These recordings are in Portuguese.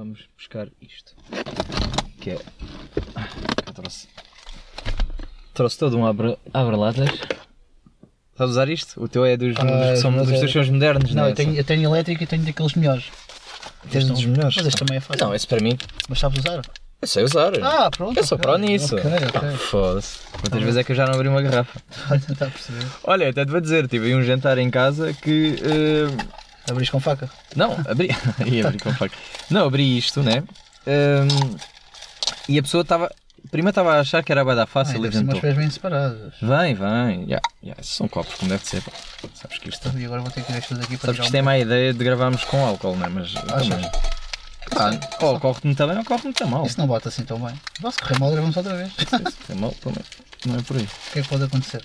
vamos buscar isto. Que é. Eu trouxe. Trouxe todo um abre- abre-latas. Estás a usar isto? O teu é dos, dos que são, dos é- teus modernos, Não, não é? eu tenho, eu tenho elétrico e tenho daqueles melhores. Tens dos melhores? Mas este também é fácil. Não, esse para mim. Mas sabes usar? Eu sei usar. Ah, pronto. eu sou ok. pró nisso. Ok, ok. Ah, Foda-se. Quantas vezes é que eu já não abri uma garrafa? Está a perceber? Olha, até te vou dizer, tive aí um jantar em casa que. eh, Abris com faca. Não, abri. Ia abrir com faca. Não, abri isto, né? Hum, e a pessoa estava. Primeiro estava a achar que era a dar Ah, fácil ainda e inventou. pés bem separados. Vem, vem. Yeah, yeah, são copos, como deve ser. Sabes que isto, E agora vou ter que ir isto daqui para sabes que tirar isto é má ideia de gravarmos com álcool, não é? Mas. também. Ah, ou ocorre-te muito bem ou ocorre muito mal. Isso não bate assim tão bem. Se correr mal, gravamos outra vez. É mal também. Não é por aí. O que é que pode acontecer?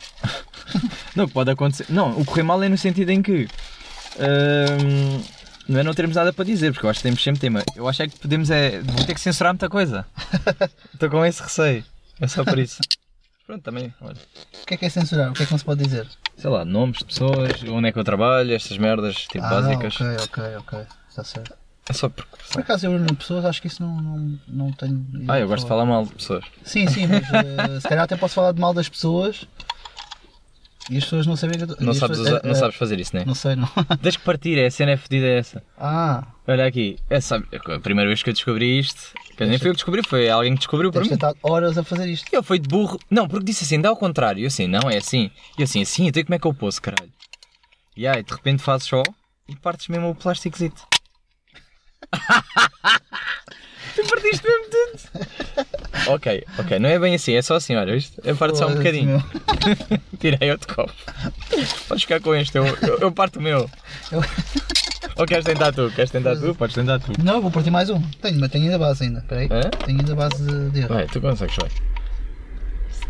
Não, pode acontecer. Não, o correr mal é no sentido em que. Hum, não é não termos nada para dizer, porque eu acho que temos sempre tema. Eu acho é que podemos é. Vou ter que censurar muita coisa. Estou com esse receio. É só por isso. Pronto, também, olha. O que é que é censurar? O que é que não se pode dizer? Sei lá, nomes de pessoas, onde é que eu trabalho, estas merdas, tipo, ah, básicas. ok, ok, ok. Está certo. É só porque. Por acaso eu em pessoas acho que isso não, não, não tenho. Ah, eu gosto de falar mal de pessoas. Sim, sim, mas eh, se calhar até posso falar de mal das pessoas e as pessoas não sabem que eu Não sabes, pessoas- usar- eh, não eh, sabes fazer isso, né? Não sei, não. Tens que partir, é a cena é fedida é essa. Ah, Olha aqui, é, sabe, a primeira vez que eu descobri isto, que nem foi eu que descobri, foi alguém que descobriu para mim. estado horas a fazer isto. E ele foi de burro. Não, porque disse assim, dá ao contrário. E eu assim, não, é assim. E eu assim, assim, então como é que eu posso, caralho? E aí, de repente fazes só e partes mesmo o plásticozito. tu partiste mesmo tudo. ok, ok, não é bem assim, é só assim, olha, isto é parte só um bocadinho. Tirei outro copo. Podes ficar com este, eu, eu, eu parto o meu. Eu- Ou queres tentar tu? Queres tentar tu? Podes tentar tu. Não, vou partir mais um. Tenho, mas tenho ainda base ainda. Espera aí. Hã? Tenho ainda base de de erro. Vai, tu consegues, vai.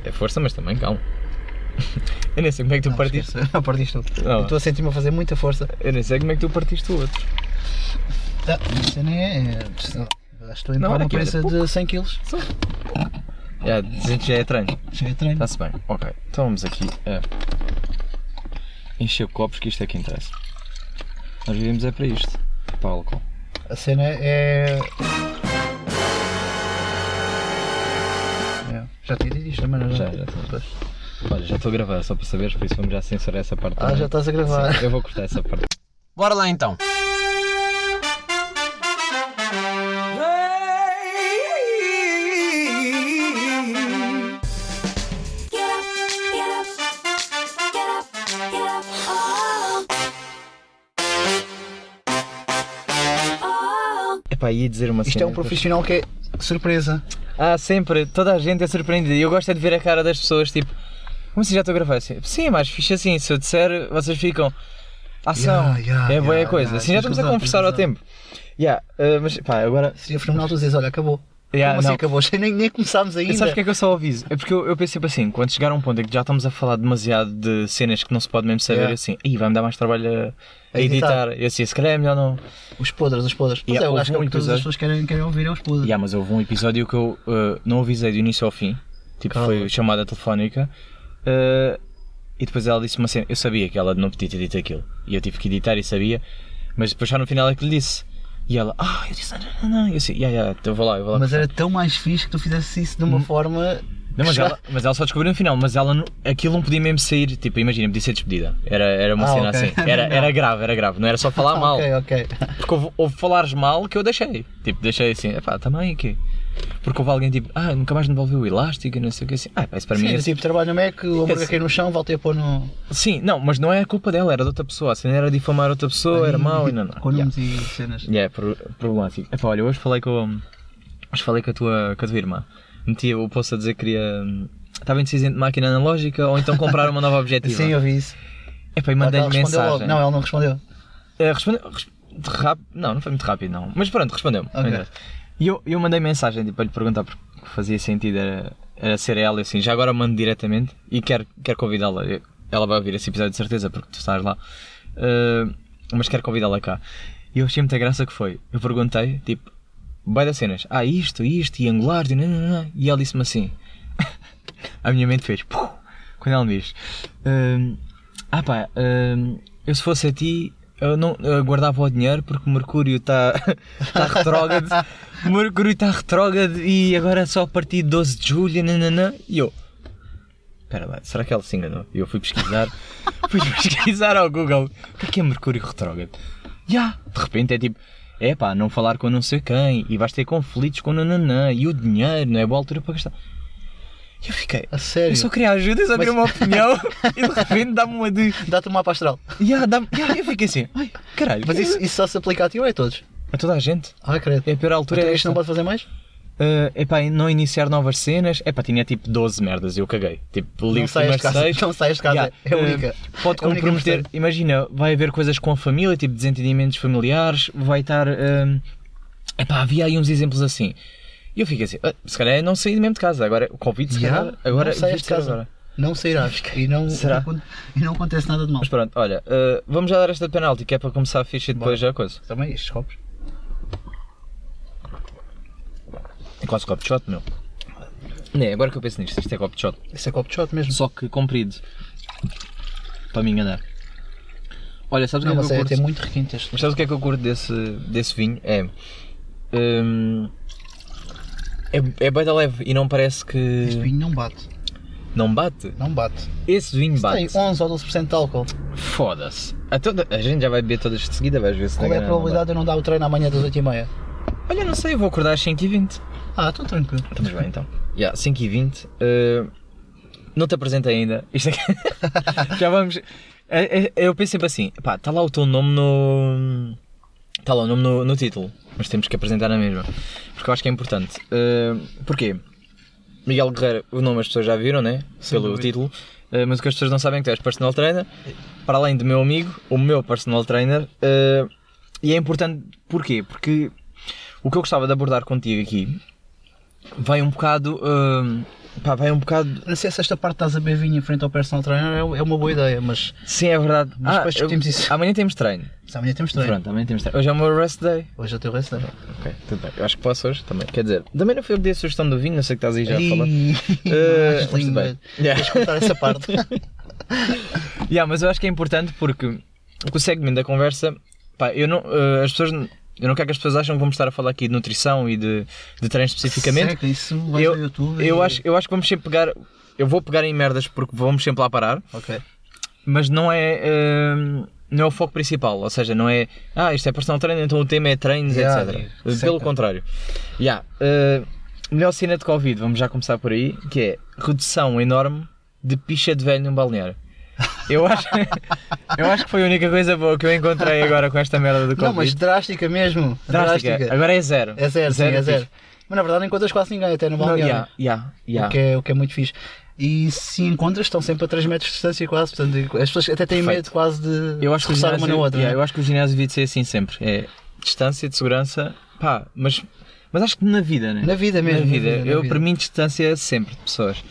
É força, mas também calma. Eu nem sei como é que tu Não, partiste. esquece. Não, partiste tu. Não. Eu Estou a sentir-me a fazer muita força. Eu nem sei como é que tu partiste o outro. Tá, isto nem é. é Estou a Não, empurrar uma prensa de 100 kg. Já, já é treino. Já é treino. Está-se bem. Ok. Então vamos aqui a encher copos, que isto é que interessa. Nós vivemos é para isto. Para álcool. A cena é. É, Já tinha dito isto também, não é? Já, já. Pois. Olha, já estou a gravar, só para saberes, por isso vamos já censurar essa parte. Ah, também. já estás a gravar. Sim, eu vou cortar essa parte. Bora lá então. Epá, ia dizer uma Isto é um profissional que é surpresa. Ah, sempre, toda a gente é surpreendida. E eu gosto é de ver a cara das pessoas, tipo, como assim já estou a gravar assim? Sim, mas fixe assim, se eu disser, vocês ficam. Ação, Yeah, yeah, é boa yeah, coisa. assim já estamos a conversar ao tempo. Yeah, uh, mas pá, agora. Seria fenomenal tu dizes, olha, acabou. Yeah, Como assim não. acabou? Nem, nem começámos ainda. E sabes porque é que eu só aviso? É porque eu, eu penso sempre assim, quando chegar a um ponto em que já estamos a falar demasiado de cenas que não se pode mesmo saber, Yeah. assim, aí vai-me dar mais trabalho a, a editar. Eu assim, se calhar é melhor não. Os podres, os podres. Mas Yeah, é, eu acho que um que todas as pessoas querem, querem ouvir é os podres. Yeah, mas houve um episódio que eu uh, não avisei do início ao fim, tipo, Calma. foi chamada telefónica, uh, e depois ela disse uma cena. Eu sabia que ela não podia ter dito aquilo, e eu tive que editar e sabia, mas depois já no final é que lhe disse. E ela, ah, eu disse, não, não, não, eu disse, yeah, yeah, eu vou lá, eu vou lá. Mas era tão mais fixe que tu fizesse isso de uma forma. Não, mas, ela, mas ela só descobriu no final, mas ela aquilo não podia mesmo sair, tipo, imagina, podia ser despedida. Era, era uma Ah, cena ok. assim. Era, era grave, era grave, não era só falar mal. Ok, ok. Porque houve, houve falares mal que eu deixei. Tipo, deixei assim, epá, também aqui. Porque houve alguém tipo, ah, nunca mais me devolveu o elástico e não sei o que assim. Ah, isso para mim Sim, é tipo, trabalho no Mac, o hambúrguer caiu no chão, voltei a pôr no. Sim, não, mas não é a culpa dela, era de outra pessoa. A cena era difamar outra pessoa, era mau e não, não. Com Yeah. e cenas. Yeah, é pro- problemático. Epá, olha, hoje falei com, hoje falei com, a tua, com a tua irmã. Metia o post a dizer que queria. Estava indeciso entre máquina analógica ou então comprar uma nova objetiva. Sim, eu vi isso. Epá, e mandei-lhe mensagem. logo. Não, ela não respondeu. Eh, respondeu. res- de rápido. Não, não foi muito rápido, não. Mas pronto, respondeu-me. Ok. E eu, eu mandei mensagem tipo, para lhe perguntar porque fazia sentido era, era ser ela, assim, já agora mando diretamente e quero, quero convidá-la. Ela vai ouvir esse episódio de certeza porque tu estás lá. Eh, mas quero convidá-la cá. E eu achei muita graça que foi. Eu perguntei, tipo, vai das cenas. Ah, isto, isto, e angular, e, nananã. e ela disse-me assim. a minha mente fez. "Puh", Quando ela me diz. "Hum, ah pá, hum, eu se fosse a ti, eu não eu guardava o dinheiro porque Mercúrio está tá retrógrado. Mercúrio está retrógrado e agora é só a partir de 12 de julho. Nananã. E eu, espera lá, será que ela se enganou? Eu fui pesquisar, fui pesquisar ao Google o que é que é Mercúrio retrógrado. Ya, de repente é tipo, é pá, não falar com não sei quem e vais ter conflitos com nananã e o dinheiro não é boa altura para gastar. E eu fiquei, A sério. eu só queria ajuda, eu só queria uma opinião e de repente dá-me uma de. Dá-te um mapa astral. Ya, dá-me- ya, eu fiquei assim, ai caralho, Mas isso, isso só se aplica a ti ou é a todos? a toda a gente. Ah, credo. É a pior altura. Então é isto não pode fazer mais? Uh, epá, não iniciar novas cenas. Epá, tinha tipo 12 merdas e eu caguei. Tipo, ligo Não saias de primeiro casa. seis. Não saias de casa. Yeah, É a uh, única. Pode É única comprometer. importante. Imagina, vai haver coisas com a família, tipo desentendimentos familiares. Vai estar. Um, epá, havia aí uns exemplos assim. E eu fico assim, "Ah, se calhar é não sair mesmo de casa. Agora, o Covid, se Yeah, calhar. Agora, não de casa. agora. Não sairás. E não, Será? e não acontece nada de mal. Mas pronto, olha, uh, vamos já dar esta penalti que é para começar a ficha e depois já a coisa. Também estes copos. É quase copo de shot, meu. Não, agora que eu penso nisto, isto é copo de shot. Esse é copo de shot mesmo. Só que comprido. Para me enganar. Olha, sabes o que é que eu é curto? até muito requinte este. Mas sabes o que é que eu curto desse, desse vinho? É. hum, é, é bem da leve e não parece Este que. vinho não bate. Não bate? Não bate. Esse vinho bate. Tem 11 ou 12% de álcool. Foda-se. A, toda- a gente já vai beber todas de seguida, vais ver se Qual é a probabilidade de eu não dar o treino amanhã das 8h30? bate. Olha, não sei, eu vou acordar às 5h20. Ah, estou tranquilo. Estamos bem então. Yeah, 5h20. uh, não te apresentei ainda. Isto aqui. já vamos. é- é- Eu penso sempre assim: pá, está lá o teu nome no. Está lá o nome no, no título, mas temos que apresentar na mesma. Porque eu acho que é importante. Uh, porquê? Miguel Guerreiro, o nome as pessoas já viram, né? Sem Pelo título. Uh, mas o que as pessoas não sabem é que tu és personal trainer. Para além do meu amigo, o meu personal trainer. uh, e é importante porquê? Porque o que eu gostava de abordar contigo aqui vai um bocado. hum, pá, vai um bocado. Não sei se esta parte estás a beber vinho em frente ao personal trainer é é uma boa ideia, mas Sim, é verdade. Mas depois eu- discutimos isso. Amanhã temos treino. se amanhã temos treino. Pronto, amanhã temos treino. Hoje é o meu rest day. Hoje é o teu resto. Ok, tudo bem. Eu acho que posso hoje também. Quer dizer, também não foi eu que dei a sugestão do vinho, não sei o que estás aí já a falar. Eh, mas mas lindo, bem. Yeah. Deixa cortar essa parte. Yeah, mas eu acho que é importante porque o segmento da conversa, pá, eu não, eh, as pessoas, eu não quero que as pessoas achem que vamos estar a falar aqui de nutrição e de, de treino especificamente. Seca, isso vais Eu, ao YouTube eu, e- acho, eu acho que vamos sempre pegar, eu vou pegar em merdas porque vamos sempre lá parar, Ok. mas não é, eh, não é o foco principal, ou seja, não é, ah, isto é personal treino, então o tema é treinos, Yeah, etc. yeah. Pelo contrário. Yeah, eh, melhor cena de Covid, vamos já começar por aí, que é redução enorme de picha de velho num balneário. Eu acho, eu acho que foi a única coisa boa que eu encontrei agora com esta merda do Covid. Não, mas drástica mesmo. Drástica. Agora é zero. É zero, sim, é picha. zero. Mas na verdade encontras quase ninguém, até no balneário. yeah, yeah, yeah. O, que é, o que é muito fixe. E se encontras, estão sempre a 3 metros de distância quase. Portanto, as pessoas até têm Perfeito. medo quase de Eu acho, que ginásio, uma na outra. yeah, né? eu acho que o ginásio devia de ser assim sempre. É distância de segurança, pá, mas, mas acho que na vida, né? Na vida mesmo, Na na vida. vida, na eu, vida. para mim, distância é sempre de pessoas.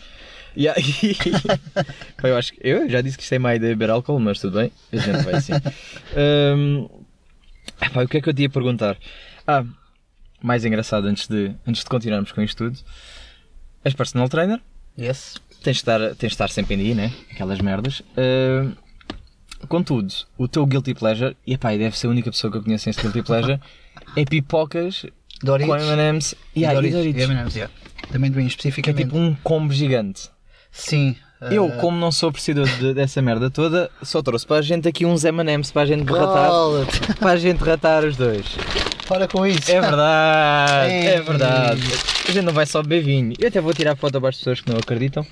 E- pá, eu acho eu já disse que isto é má ideia beber álcool, mas tudo bem, a gente vai assim. Hum, epá, o que é que eu te ia perguntar? Ah, mais engraçado antes de, antes de continuarmos com isto tudo. És personal trainer? Yes. tens de estar, tens de estar sempre em dia, né? Aquelas merdas. Ah, contudo, o teu guilty pleasure, e epá, deve ser a única pessoa que eu conheço neste guilty pleasure, é pipocas Doritos. com M&M's yeah, e Doritos. Doritos. E M&M's, yeah. Também bem Que é tipo um combo gigante. Sim. Eu, ah, como não sou apreciador de- dessa merda toda, só trouxe para a gente aqui uns M&M's para a gente ratar, cala-te. para a gente ratar os dois. Para com isso. É verdade, é verdade. A gente não vai só beber vinho. Eu até vou tirar foto para as pessoas que não acreditam,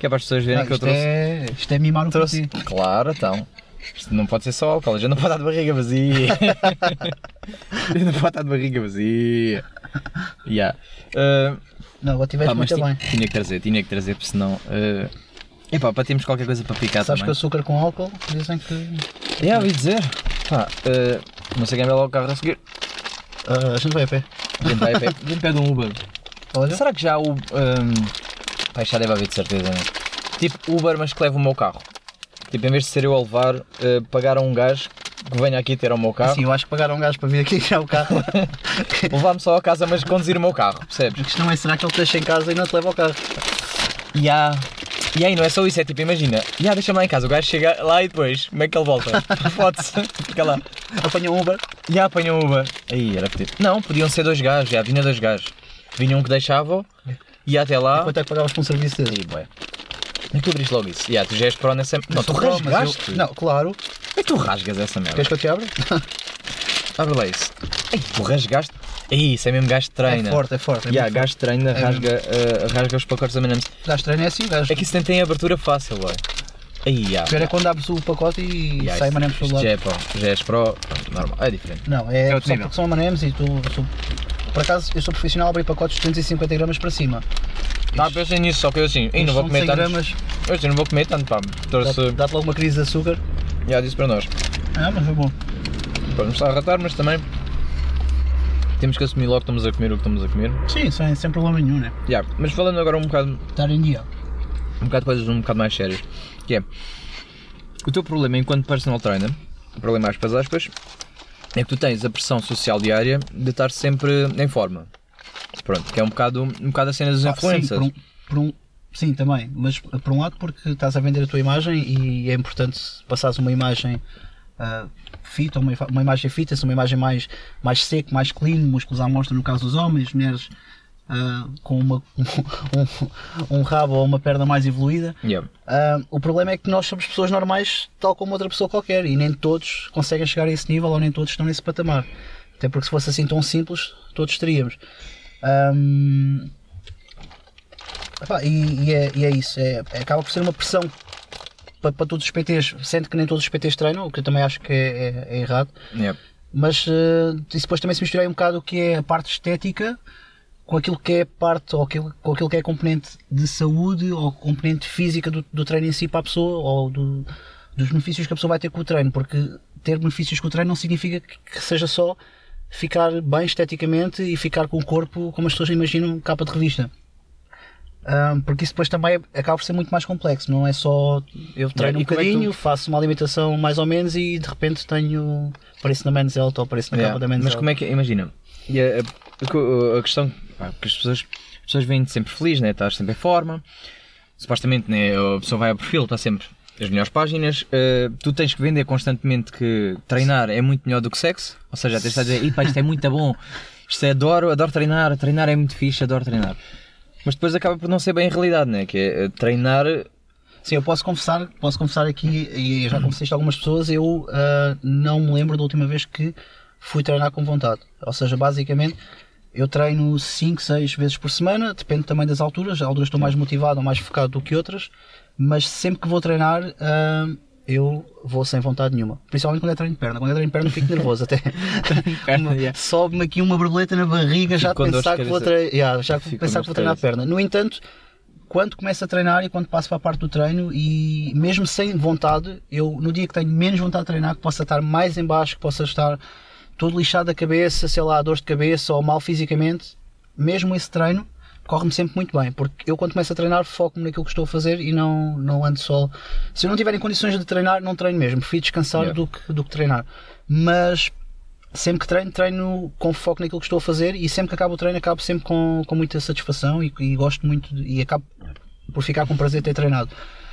que é para as pessoas verem Não, que eu isto, trouxe. é, isto é mimar um Trouxe. Claro, então. Isto não pode ser só álcool, a gente não pode estar de barriga vazia. a gente não pode estar de barriga vazia. Yeah. Uh, Não, agora tiveste pá, muito bem. tinha que trazer, tinha que trazer, porque senão. Uh, epá, para termos qualquer coisa para picar Sabes que também. açúcar com álcool dizem que. Yeah, ouvi dizer. Pá, uh, não sei quem vai lá o carro a seguir. ah, a gente vai a pé. A gente vai a pé, a gente pede um Uber. Olha. Será que já o. Um, pá, isto já deve haver de certeza, né? Tipo Uber, mas que leva o meu carro. Tipo, em vez de ser eu a levar, uh, pagar a um gajo que venha aqui ter o meu carro. Sim, eu acho que pagaram um gajo para vir aqui tirar o carro. levar-me só a casa, mas conduzir o meu carro, percebes? A questão é será que ele te deixa em casa e não te leva ao carro? E há. E aí não é só isso, é tipo, imagina, já deixa-me lá em casa, o gajo chega lá e depois, como é que ele volta? Fode-se, fica lá. Apanha um Uber. Já apanham Uber. Aí era pedido. Não, podiam ser dois gajos, já vinha dois gajos. Vinha um que deixava, ia até lá. Quanto é que pagavas por um serviço desse? Aí, é que tu abriste logo isso? Já, tu já és pró nessa. Não, tu pró, mas eu- rasgaste. Não, claro. É que tu rasgas essa merda? Queres que eu te abra? Abre lá isso. Ei, tu rasgaste. Ei, isso é mesmo gajo de treina. É forte, é forte. É muito gajo de treina, É rasga, eh, rasga os pacotes forte. Gajo de treino é assim, gajo. É que isso nem tem abertura fácil, ué. Aí, já. Pior é quando abres o pacote e Já, sai manems pelo lado. já é pró, já és pronto, normal, é diferente. Não, é, É só nível. porque são manems e tu. tu- por acaso, eu sou profissional a abrir pacotes de 250 gramas para cima. Ah, pensei nisso, só que eu assim, ei, não vou comer 100 tanto. gramas, Eu assim, não vou comer tanto, pá. Trouxe, dá-te logo uma crise de açúcar. já disse para nós. Ah, mas foi bom. Para a ratar, mas também temos que assumir logo que estamos a comer o que estamos a comer. Sim, sem, sem problema nenhum, né? Já, mas falando agora um bocado, Estar em dia. um bocado de coisas um bocado mais sérias, que é o teu problema enquanto personal trainer, o problema aspas aspas, é que tu tens a pressão social diária de estar sempre em forma. Pronto, que é um bocado, um bocado a cena dos Ah, influencers. Sim, por um, por um- sim, também. Mas por um lado porque estás a vender a tua imagem e é importante passares uma imagem ah, fit, ou uma, uma imagem fitness, uma imagem mais, mais seca, mais clean, músculos à mostra no caso dos homens, mulheres ah, com uma, um, um rabo ou uma perna mais evoluída. Yeah. Ah, o problema é que nós somos pessoas normais, tal como outra pessoa qualquer, e nem todos conseguem chegar a esse nível ou nem todos estão nesse patamar. Até porque se fosse assim tão simples, todos teríamos. Ahm, epá, e, e é, e é isso, é, é- acaba por ser uma pressão para, para todos os PTs, sendo que nem todos os PTs treinam, o que eu também acho que é, é- é errado. Yeah. Mas isso depois também se misturei um bocado o que é a parte estética com aquilo que é parte, ou aquilo, com aquilo que é componente de saúde ou componente física do, do treino em si para a pessoa, ou do- dos benefícios que a pessoa vai ter com o treino, porque ter benefícios com o treino não significa que, seja só ficar bem esteticamente e ficar com o corpo como as pessoas imaginam capa de revista. Ahm, porque isso depois também é- acaba por ser muito mais complexo, não é só eu treino e um como é tu- bocadinho, faço uma alimentação mais ou menos e de repente tenho apareço na Men's Health ou apareço na Yeah, capa da Men's Mas como é que, imagina, e a, a- a questão, pá, que as pessoas, as pessoas vêm sempre felizes, né? estás sempre em forma, supostamente né? a pessoa vai ao perfil, está sempre as melhores páginas, eh, tu tens que vender constantemente que treinar é muito melhor do que sexo, ou seja, tens de dizer, "Ih, pá, isto é muito bom, isto é adoro, adoro treinar, treinar é muito fixe, adoro treinar. Mas depois acaba por não ser bem a realidade, né? que é eh, treinar Sim, eu posso confessar, posso confessar aqui, e já confessei isto a algumas pessoas, eu ah, não me lembro da última vez que fui treinar com vontade. Ou seja, basicamente, eu treino 5, 6 vezes por semana, depende também das alturas, há alturas estou mais motivado ou mais focado do que outras, mas sempre que vou treinar, ah, eu vou sem vontade nenhuma. Principalmente quando é treino de perna. Quando é treino de perna fico nervoso até. yeah. Sobe-me aqui uma borboleta na barriga já de pensar que vou treinar, yeah, já pensar que vou de treinar a perna. No entanto, quando começo a treinar e quando passo para a parte do treino e mesmo sem vontade, eu no dia que tenho menos vontade de treinar, que possa estar mais em baixo, que possa estar todo lixado da cabeça, sei lá, dor de cabeça ou mal fisicamente, mesmo esse treino corre-me sempre muito bem, porque eu quando começo a treinar foco-me naquilo que estou a fazer e não, não ando só. Se eu não tiver em condições de treinar, não treino mesmo, prefiro descansar Yeah. do, que, do que treinar. Mas sempre que treino, treino com foco naquilo que estou a fazer e sempre que acabo o treino, acabo sempre com, com muita satisfação e, e gosto muito de- e acabo por ficar com prazer de ter treinado.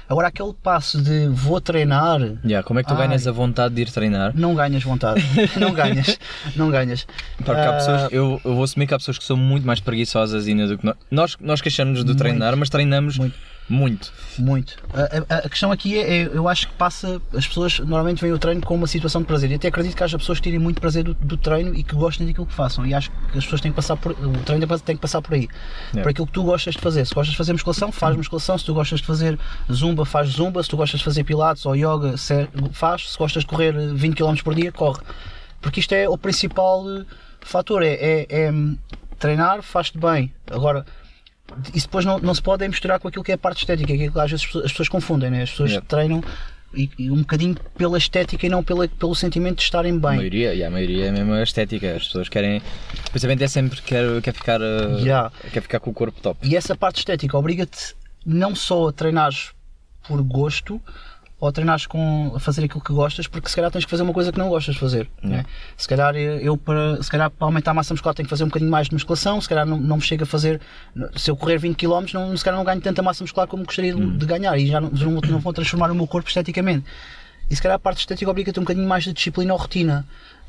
Agora, aquele passo de vou treinar, Yeah, como é que tu Ai. ganhas a vontade de ir treinar? não ganhas vontade. não ganhas. Não ganhas. Porque há Ah, pessoas, eu, eu vou assumir que há pessoas que são muito mais preguiçosas ainda do que nós. Nós, nós queixamos de Muito. treinar, mas treinamos Muito. Muito. Muito. A, a- a questão aqui é, é, eu acho que passa, as pessoas normalmente veem o treino como uma situação de prazer e até acredito que haja pessoas que tirem muito prazer do, do treino e que gostem daquilo que façam e acho que as pessoas têm que passar por, o treino tem que passar por aí, por aquilo que tu gostas de fazer. Se gostas de fazer musculação, faz musculação, se tu gostas de fazer zumba, faz zumba, se tu gostas de fazer pilates ou yoga, faz, se gostas de correr 20 km por dia, corre. Porque isto é o principal eh, fator, é, é- é, hum, treinar faz-te bem. Agora, isso depois não, não se pode é misturar com aquilo que é a parte estética, que é às vezes as pessoas, as pessoas confundem, né? as pessoas Yeah. treinam e, e um bocadinho pela estética e não pela, pelo sentimento de estarem A bem. maioria, e a maioria é mesmo a estética. As pessoas querem. Principalmente é sempre quer, quer, ficar, uh, Yeah. quer ficar com o corpo top. E essa parte estética obriga-te não só a treinares por gosto, ou treinares com, a fazer aquilo que gostas, porque se calhar tens que fazer uma coisa que não gostas de fazer. né? Se calhar eu para, se calhar para aumentar a massa muscular tenho que fazer um bocadinho mais de musculação, se calhar não, não me chega a fazer, se eu correr 20 km, não, se calhar não ganho tanta massa muscular como gostaria de- de ganhar e já não, não, não vou transformar o meu corpo esteticamente. E se calhar a parte estética obriga-te um bocadinho mais de disciplina ou rotina,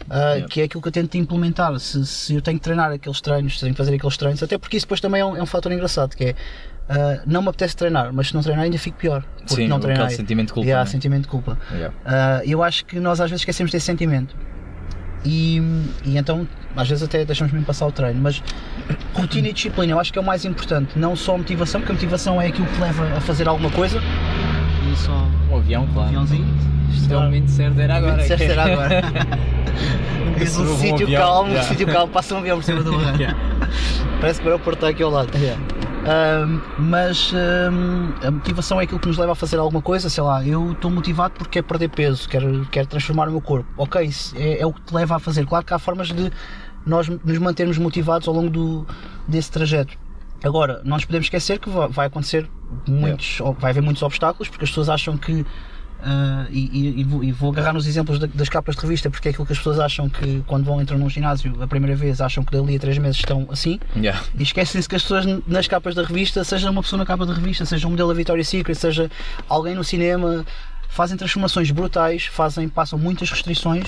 ah, que é aquilo que eu tento implementar. Se, se eu tenho que treinar aqueles treinos, se tenho que fazer aqueles treinos, até porque isso depois também é um, é um fator engraçado, que é ah, não me apetece treinar, mas se não treinar ainda fico pior. Porque Sim, não aquele treinei. sentimento de culpa, Yeah, né? sentimento de culpa. Yeah. Ah, eu acho que nós às vezes esquecemos desse sentimento. E, e então, às vezes até deixamos mesmo passar o treino, mas rotina e disciplina eu acho que é o mais importante, não só motivação, porque a motivação é aquilo que leva a fazer alguma coisa. E só Um avião, um claro. aviãozinho. Isto é o momento certo, era agora. Era agora. Diz se um um sítio avião, calmo, um yeah. sítio calmo, passa um avião por cima do barranco. Yeah. Parece que o aeroporto está aqui ao lado. Ahm, mas ahm, a motivação é aquilo que nos leva a fazer alguma coisa, sei lá, eu estou motivado porque quero perder peso, quero, quero transformar o meu corpo. Ok, isso é, é o que te leva a fazer. Claro que há formas de nós nos mantermos motivados ao longo do, desse trajeto. Agora, não nos podemos esquecer que va- vai acontecer muitos, vai haver muitos obstáculos, porque as pessoas acham que ah, e, e- e vou, agarrar nos exemplos da- das capas de revista, porque é aquilo que as pessoas acham que quando vão entrar num ginásio a primeira vez acham que dali a três meses estão assim, Yeah. e esquecem-se que as pessoas nas capas da revista, seja uma pessoa na capa da revista, seja um modelo da Victoria's Secret, seja alguém no cinema, fazem transformações brutais, fazem, passam muitas restrições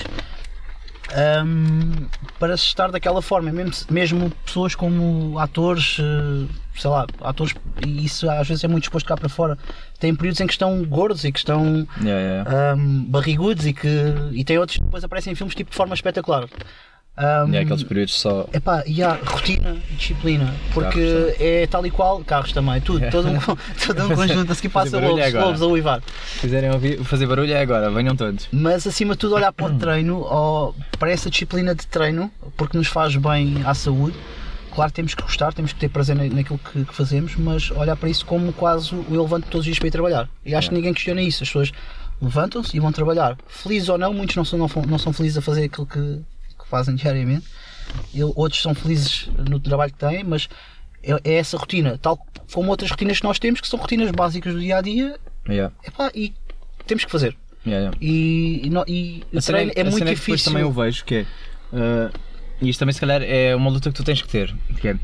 hum, para se estar daquela forma. Mesmo, mesmo pessoas como atores, eh, sei lá, atores, e isso às vezes é muito exposto cá para fora, têm períodos em que estão gordos e que estão Yeah, yeah. hum, barrigudos e que e tem outros que depois aparecem em filmes tipo de forma espetacular. E há aqueles períodos só. Epá, e há rotina e disciplina, porque é tal e qual, carros também, tudo, todo um, todo um conjunto, a seguir passa lobos, a uivar. Se quiserem ouvir, fazer barulho é agora, venham todos. Mas acima de tudo olhar para o treino, ou para essa disciplina de treino, porque nos faz bem à saúde. Claro, temos que gostar, temos que ter prazer na- naquilo que, que fazemos, mas olhar para isso como quase eu levanto todos os dias para ir trabalhar. E acho que ninguém questiona isso. As pessoas levantam-se e vão trabalhar. Felizes ou não, muitos não são, não, não são felizes a fazer aquilo que, que fazem diariamente. Eu- outros são felizes no trabalho que têm, mas é, é essa rotina, tal como outras rotinas que nós temos, que são rotinas básicas do dia a dia, Yeah. epá, e temos que fazer. Yeah, yeah. E, e, no- e o treino é a muito cena que depois difícil. também eu vejo que é. uh, e isto também se calhar é uma luta que tu tens que ter. Que é,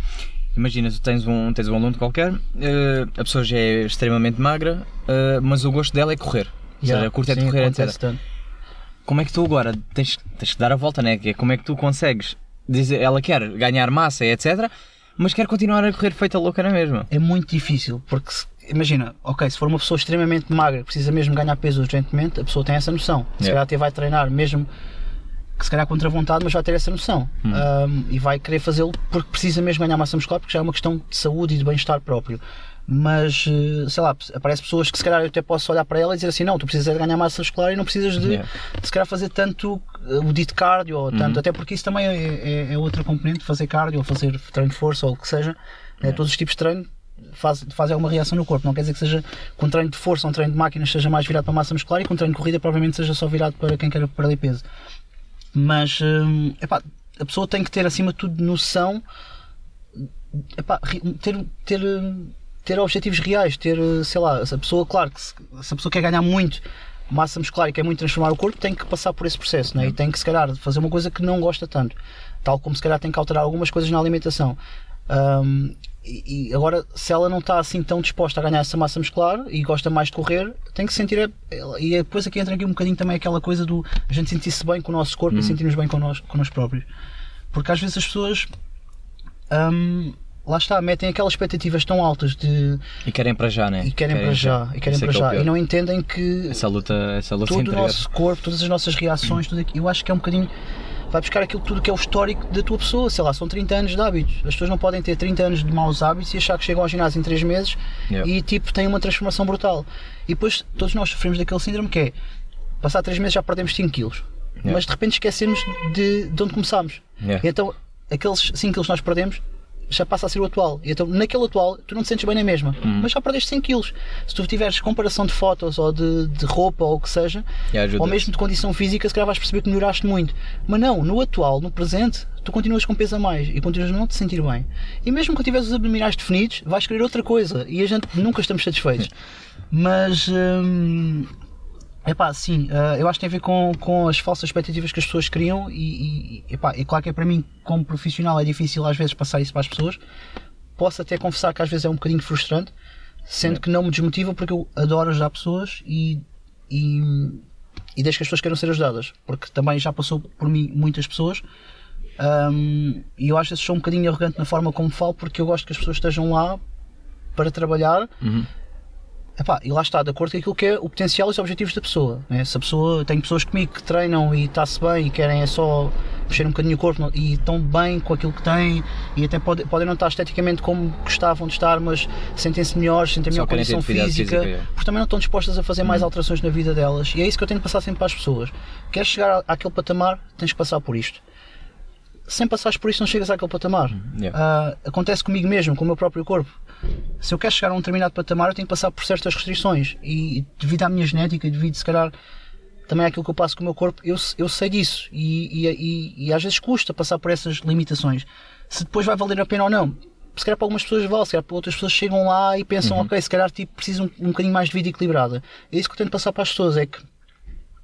imagina, tu tens um, tens um aluno qualquer, uh, a pessoa já é extremamente magra, uh, mas o gosto dela é correr. Ou Yeah, seja, curte é de correr, etc. tanto. Como é que tu agora tens, tens que dar a volta, né? Que é como é que tu consegues dizer, ela quer ganhar massa, etc. Mas quer continuar a correr feita louca na mesma. É muito difícil, porque se- imagina, ok, se for uma pessoa extremamente magra, precisa mesmo ganhar peso urgentemente, a pessoa tem essa noção. Se Yeah. calhar até vai treinar mesmo que se calhar contra vontade, mas vai ter essa noção. Hum. Um, e vai querer fazê-lo porque precisa mesmo ganhar massa muscular, porque já é uma questão de saúde e de bem-estar próprio. Mas, eh, sei lá, aparece pessoas que se calhar eu até posso olhar para ela e dizer assim: não, tu precisas de ganhar massa muscular e não precisas de Yeah. se calhar fazer tanto eh, o dito cardio, ou Uhum. tanto, até porque isso também é, é, é outra componente, fazer cardio ou fazer treino de força ou o que seja, né, todos os tipos de treino faz, fazem alguma reação no corpo. Não quer dizer que seja com um treino de força ou um treino de máquinas seja mais virado para massa muscular e com um treino de corrida provavelmente seja só virado para quem quer perder peso. Mas hum, epá, a pessoa tem que ter acima de tudo noção epá, ter, ter, ter objetivos reais, ter, eh, sei lá, se a pessoa, claro, que se, se a pessoa quer ganhar muito massa muscular e quer muito transformar o corpo, tem que passar por esse processo, né? e tem que se calhar fazer uma coisa que não gosta tanto, tal como se calhar tem que alterar algumas coisas na alimentação. Hum, e, e agora, se ela não está assim tão disposta a ganhar essa massa muscular e gosta mais de correr, tem que sentir. a- E depois aqui entra aqui um bocadinho também aquela coisa do a gente sentir-se bem com o nosso corpo e sentirmos bem connosco, connosco próprios. Porque às vezes as pessoas. hum, lá está, metem aquelas expectativas tão altas de. E querem para já, né? e querem para já, e querem é para é o já. pior. E não entendem que Essa luta, essa luta todo o interior. nosso corpo, todas as nossas reações, tudo aquilo, eu acho que é um bocadinho. Vai buscar aquilo tudo que é o histórico da tua pessoa, sei lá, são 30 anos de hábitos. As pessoas não podem ter 30 anos de maus hábitos e achar que chegam ao ginásio em 3 meses Yeah. e tipo têm uma transformação brutal. E depois todos nós sofremos daquele síndrome que é passar 3 meses já perdemos 5 quilos, Yeah. mas de repente esquecemos de, de onde começámos. Yeah. Então aqueles 5 quilos que nós perdemos já passa a ser o atual. E então naquele atual tu não te sentes bem na mesma, Uhum. mas já perdeste 5 quilos. Se tu tiveres comparação de fotos ou de, de roupa ou o que seja, ou mesmo de condição física, se calhar vais perceber que melhoraste muito. Mas não, no atual, no presente, tu continuas com peso a mais e continuas a não te sentir bem. E mesmo quando tiveres os abdominais definidos, vais querer outra coisa e a gente nunca estamos satisfeitos. Mas hum, Epá, sim, ah, eu acho que tem a ver com, com as falsas expectativas que as pessoas criam e, e epá, é claro que é para mim, como profissional, é difícil às vezes passar isso para as pessoas. Posso até confessar que às vezes é um bocadinho frustrante, sendo que não me desmotiva porque eu adoro ajudar pessoas e, e, e deixo que as pessoas queiram ser ajudadas, porque também já passou por mim muitas pessoas. ahm, e eu às vezes sou um bocadinho arrogante na forma como falo porque eu gosto que as pessoas estejam lá para trabalhar Uhum. Epá, e lá está, de acordo com aquilo que é o potencial e os objetivos da pessoa. Né? Se a pessoa tem pessoas comigo que treinam e está-se bem e querem é só mexer um bocadinho o corpo e estão bem com aquilo que têm e até pode- podem não estar esteticamente como gostavam de estar, mas sentem-se melhores, sentem melhor condição física, física, é. porque também não estão dispostas a fazer mais alterações na vida delas. E é isso que eu tenho de passar sempre para as pessoas. Queres chegar àquele patamar, tens que passar por isto. Sem passares por isto, não chegas àquele patamar. yeah. Ah, acontece comigo mesmo, com o meu próprio corpo. Se eu quero chegar a um determinado patamar, eu tenho que passar por certas restrições. E devido à minha genética, devido se calhar também àquilo que eu passo com o meu corpo, eu, eu sei disso. E, e, e, e às vezes custa passar por essas limitações. Se depois vai valer a pena ou não. Se calhar para algumas pessoas vale, se calhar para outras pessoas chegam lá e pensam, ok, se calhar tipo, precisam um, um bocadinho mais de vida equilibrada. É isso que eu tento passar para as pessoas, é que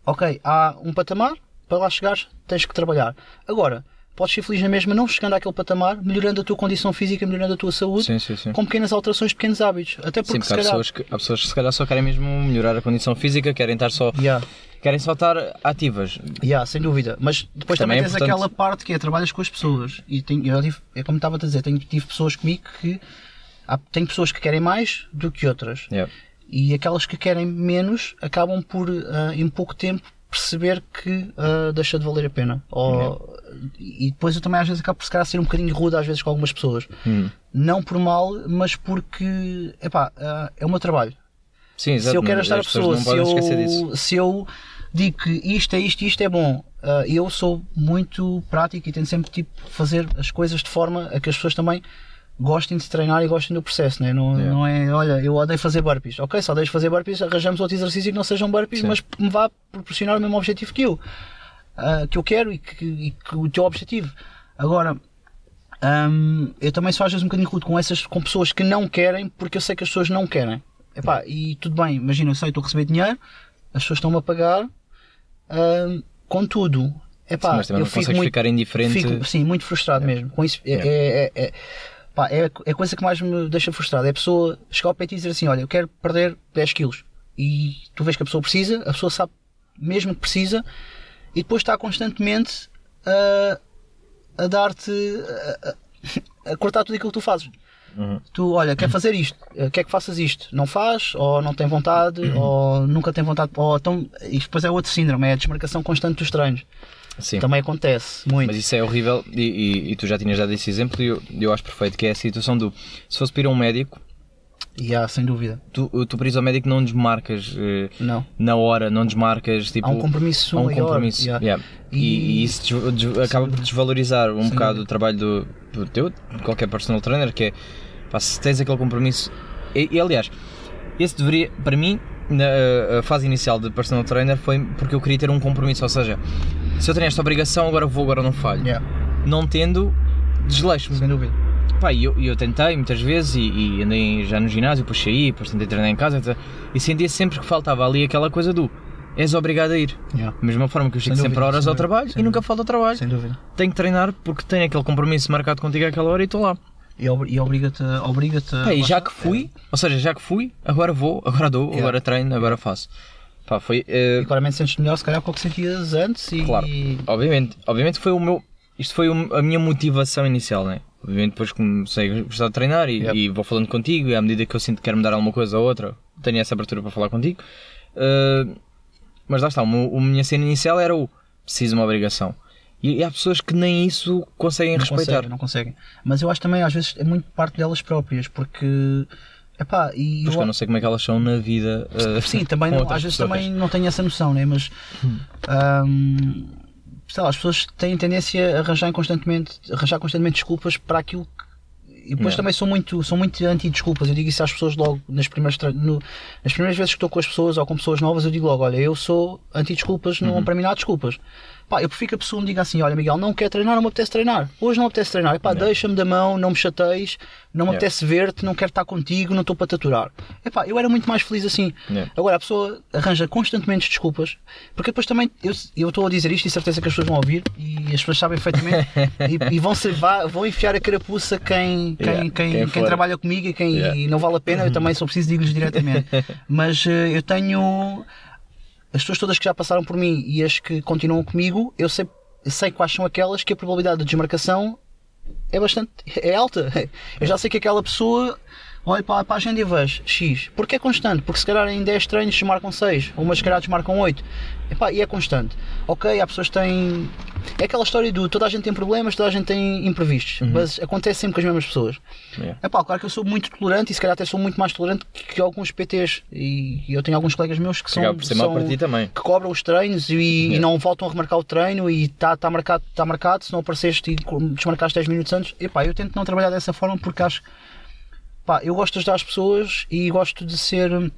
ok, há um patamar, para lá chegares tens que trabalhar. Agora, podes ser feliz na mesma não chegando àquele patamar, melhorando a tua condição física, melhorando a tua saúde, Sim, sim, sim. com pequenas alterações, pequenos hábitos. Até porque Sim, se porque há calhar. pessoas, que, há pessoas que se calhar só querem mesmo melhorar a condição física, querem estar só, Yeah, querem só estar ativas. yeah, sem dúvida. Mas depois Também também, é tens importante. aquela parte que é trabalhas com as pessoas. E tenho, eu tive, é como estava a dizer, tenho, tive pessoas comigo que. Há, tenho pessoas que querem mais do que outras. Yeah. E aquelas que querem menos acabam por, ah, em pouco tempo, perceber que ah, deixa de valer a pena. Ou, E depois eu também às vezes acabo por se calhar ser um bocadinho rude às vezes com algumas pessoas. Hum. Não por mal, mas porque epá, ah, é o meu trabalho. Sim, exato. se eu quero ajudar a pessoa, se eu, se eu digo que isto é isto e isto é bom, ah, eu sou muito prático e tento sempre tipo, fazer as coisas de forma a que as pessoas também gostem de treinar e gostem do processo, né? não, Yeah. não é, olha, eu odeio fazer burpees, ok, só odeias fazer burpees, arranjamos outro exercício que não sejam burpees, Sim. mas me vá proporcionar o mesmo objetivo que eu, ah, que eu quero e que, e que o teu objetivo. Agora, Hum, eu também sou às vezes um bocadinho rude com essas com pessoas que não querem porque eu sei que as pessoas não querem. Epá, e tudo bem, imagina, eu sei, estou a receber dinheiro, as pessoas estão-me a pagar, hum, contudo, epá, Sim, mas também eu não fico muito, ficar indiferente. fico, sim, muito frustrado mesmo. Com isso, é, é, é, é, pá, é, é a coisa que mais me deixa frustrado. É a pessoa chegar ao pé e dizer assim: Olha, eu quero perder 10 quilos. E tu vês que a pessoa precisa, a pessoa sabe mesmo que precisa, e depois está constantemente a, a dar-te. A, a- cortar tudo aquilo que tu fazes. Uhum. Tu, olha, quer fazer isto, eh, quer que faças isto, não faz, ou não tem vontade, Uhum. ou nunca tem vontade, ou então, isto depois é outro síndrome, é a desmarcação constante dos treinos. Sim. Também acontece muito. Mas isso é horrível e, e- e tu já tinhas dado esse exemplo e eu, eu acho perfeito, que é a situação do se fosse para ir a um médico, E há, sem dúvida. tu, tu para ir ao médico não desmarcas eh, Não. na hora, não desmarcas tipo, Há um compromisso há um maior, compromisso. yeah. yeah. E, E- isso des- des- acaba por desvalorizar um Sem bocado dúvida. o trabalho do, do teu, de qualquer personal trainer, que é pá, se tens aquele compromisso. E, e, aliás, esse deveria, para mim, na a fase inicial de personal trainer foi porque eu queria ter um compromisso, ou seja, se eu tenho esta obrigação, agora vou, agora não falho. Yeah, Não tendo, desleixo-me. sem dúvida. Pá, e eu, eu tentei muitas vezes e, e andei já no ginásio, depois saí, depois tentei treinar em casa etc. e sentia sempre que faltava ali aquela coisa do és obrigado a ir. Yeah, Da mesma forma que eu chego Sem sempre dúvida, horas ao dúvida, trabalho e nunca dúvida. falta ao trabalho. sem dúvida. Tenho que treinar porque tenho aquele compromisso marcado contigo àquela hora e estou lá. E, ob- e obriga-te obriga a. Pá, e já que fui, ou seja, já que fui, agora vou, agora dou, Yeah. agora treino, agora faço. Pá, foi. eh, E claramente sentes melhor, se calhar, com o que sentias antes. E, Claro. Obviamente, obviamente foi o meu. Isto foi a minha motivação inicial, né? Obviamente depois comecei a gostar de treinar e, Yep. e vou falando contigo e à medida que eu sinto que quero mudar alguma coisa ou outra, tenho essa abertura para falar contigo. Uh, mas lá está, o meu- a minha cena inicial era o preciso de uma obrigação. E, e há pessoas que nem isso conseguem não respeitar. conseguem, não conseguem. Mas eu acho também, às vezes, é muito parte delas próprias, porque. Epá, e Pois eu- eu não sei como é que elas são na vida. uh, Sim, também não, às vezes pessoas. também não tenho essa noção, né? mas ahm, sei lá, as pessoas têm tendência a arranjar constantemente, arranjar constantemente desculpas para aquilo que. E depois Yeah. também sou muito, sou muito anti-desculpas. Eu digo isso às pessoas logo nas primeiras, no- nas primeiras vezes que estou com as pessoas ou com pessoas novas. Eu digo logo: olha, eu sou anti-desculpas, Uhum. não, para mim não há desculpas. Pá, eu prefiro que a pessoa me diga assim: olha, Miguel, não quer treinar, não me apetece treinar. Hoje não me apetece treinar. Epá, deixa-me da mão, não me chateis, não me Yeah. apetece ver-te, não quero estar contigo, não estou para te aturar. Epá, eu era muito mais feliz assim. Yeah. Agora a pessoa arranja constantemente desculpas, porque depois também eu eu estou a dizer isto e certeza que as pessoas vão ouvir e as pessoas sabem perfeitamente e, e vão, ser, vão enfiar a carapuça quem, quem, Yeah, quem, quem quem for. trabalha comigo e quem e não vale a pena, eu também sou preciso digo-lhes diretamente. Mas eh, eu tenho as pessoas todas que já passaram por mim e as que continuam comigo, eu sei, sei quais são aquelas que a probabilidade de desmarcação é bastante é alta. Eu já sei que aquela pessoa olha para, para a agenda e vejo X. Porque é constante, porque se calhar em 10 treinos desmarcam 6, umas se calhar desmarcam 8. Epá, e é constante. Ok, há pessoas que têm. É aquela história do toda a gente tem problemas, toda a gente tem imprevistos, mas acontece sempre com as mesmas pessoas. Yeah. É pá, claro que eu sou muito tolerante e se calhar até sou muito mais tolerante que, alguns PTs. E, e eu tenho alguns colegas meus que são. Mal são- que cobram os treinos e, e Yeah. não voltam a remarcar o treino e está tá marcado, tá marcado, se não apareceste e desmarcaste 10 minutos antes, epá, eu tento não trabalhar dessa forma porque acho pá, eu gosto de ajudar as pessoas e gosto de ser hum,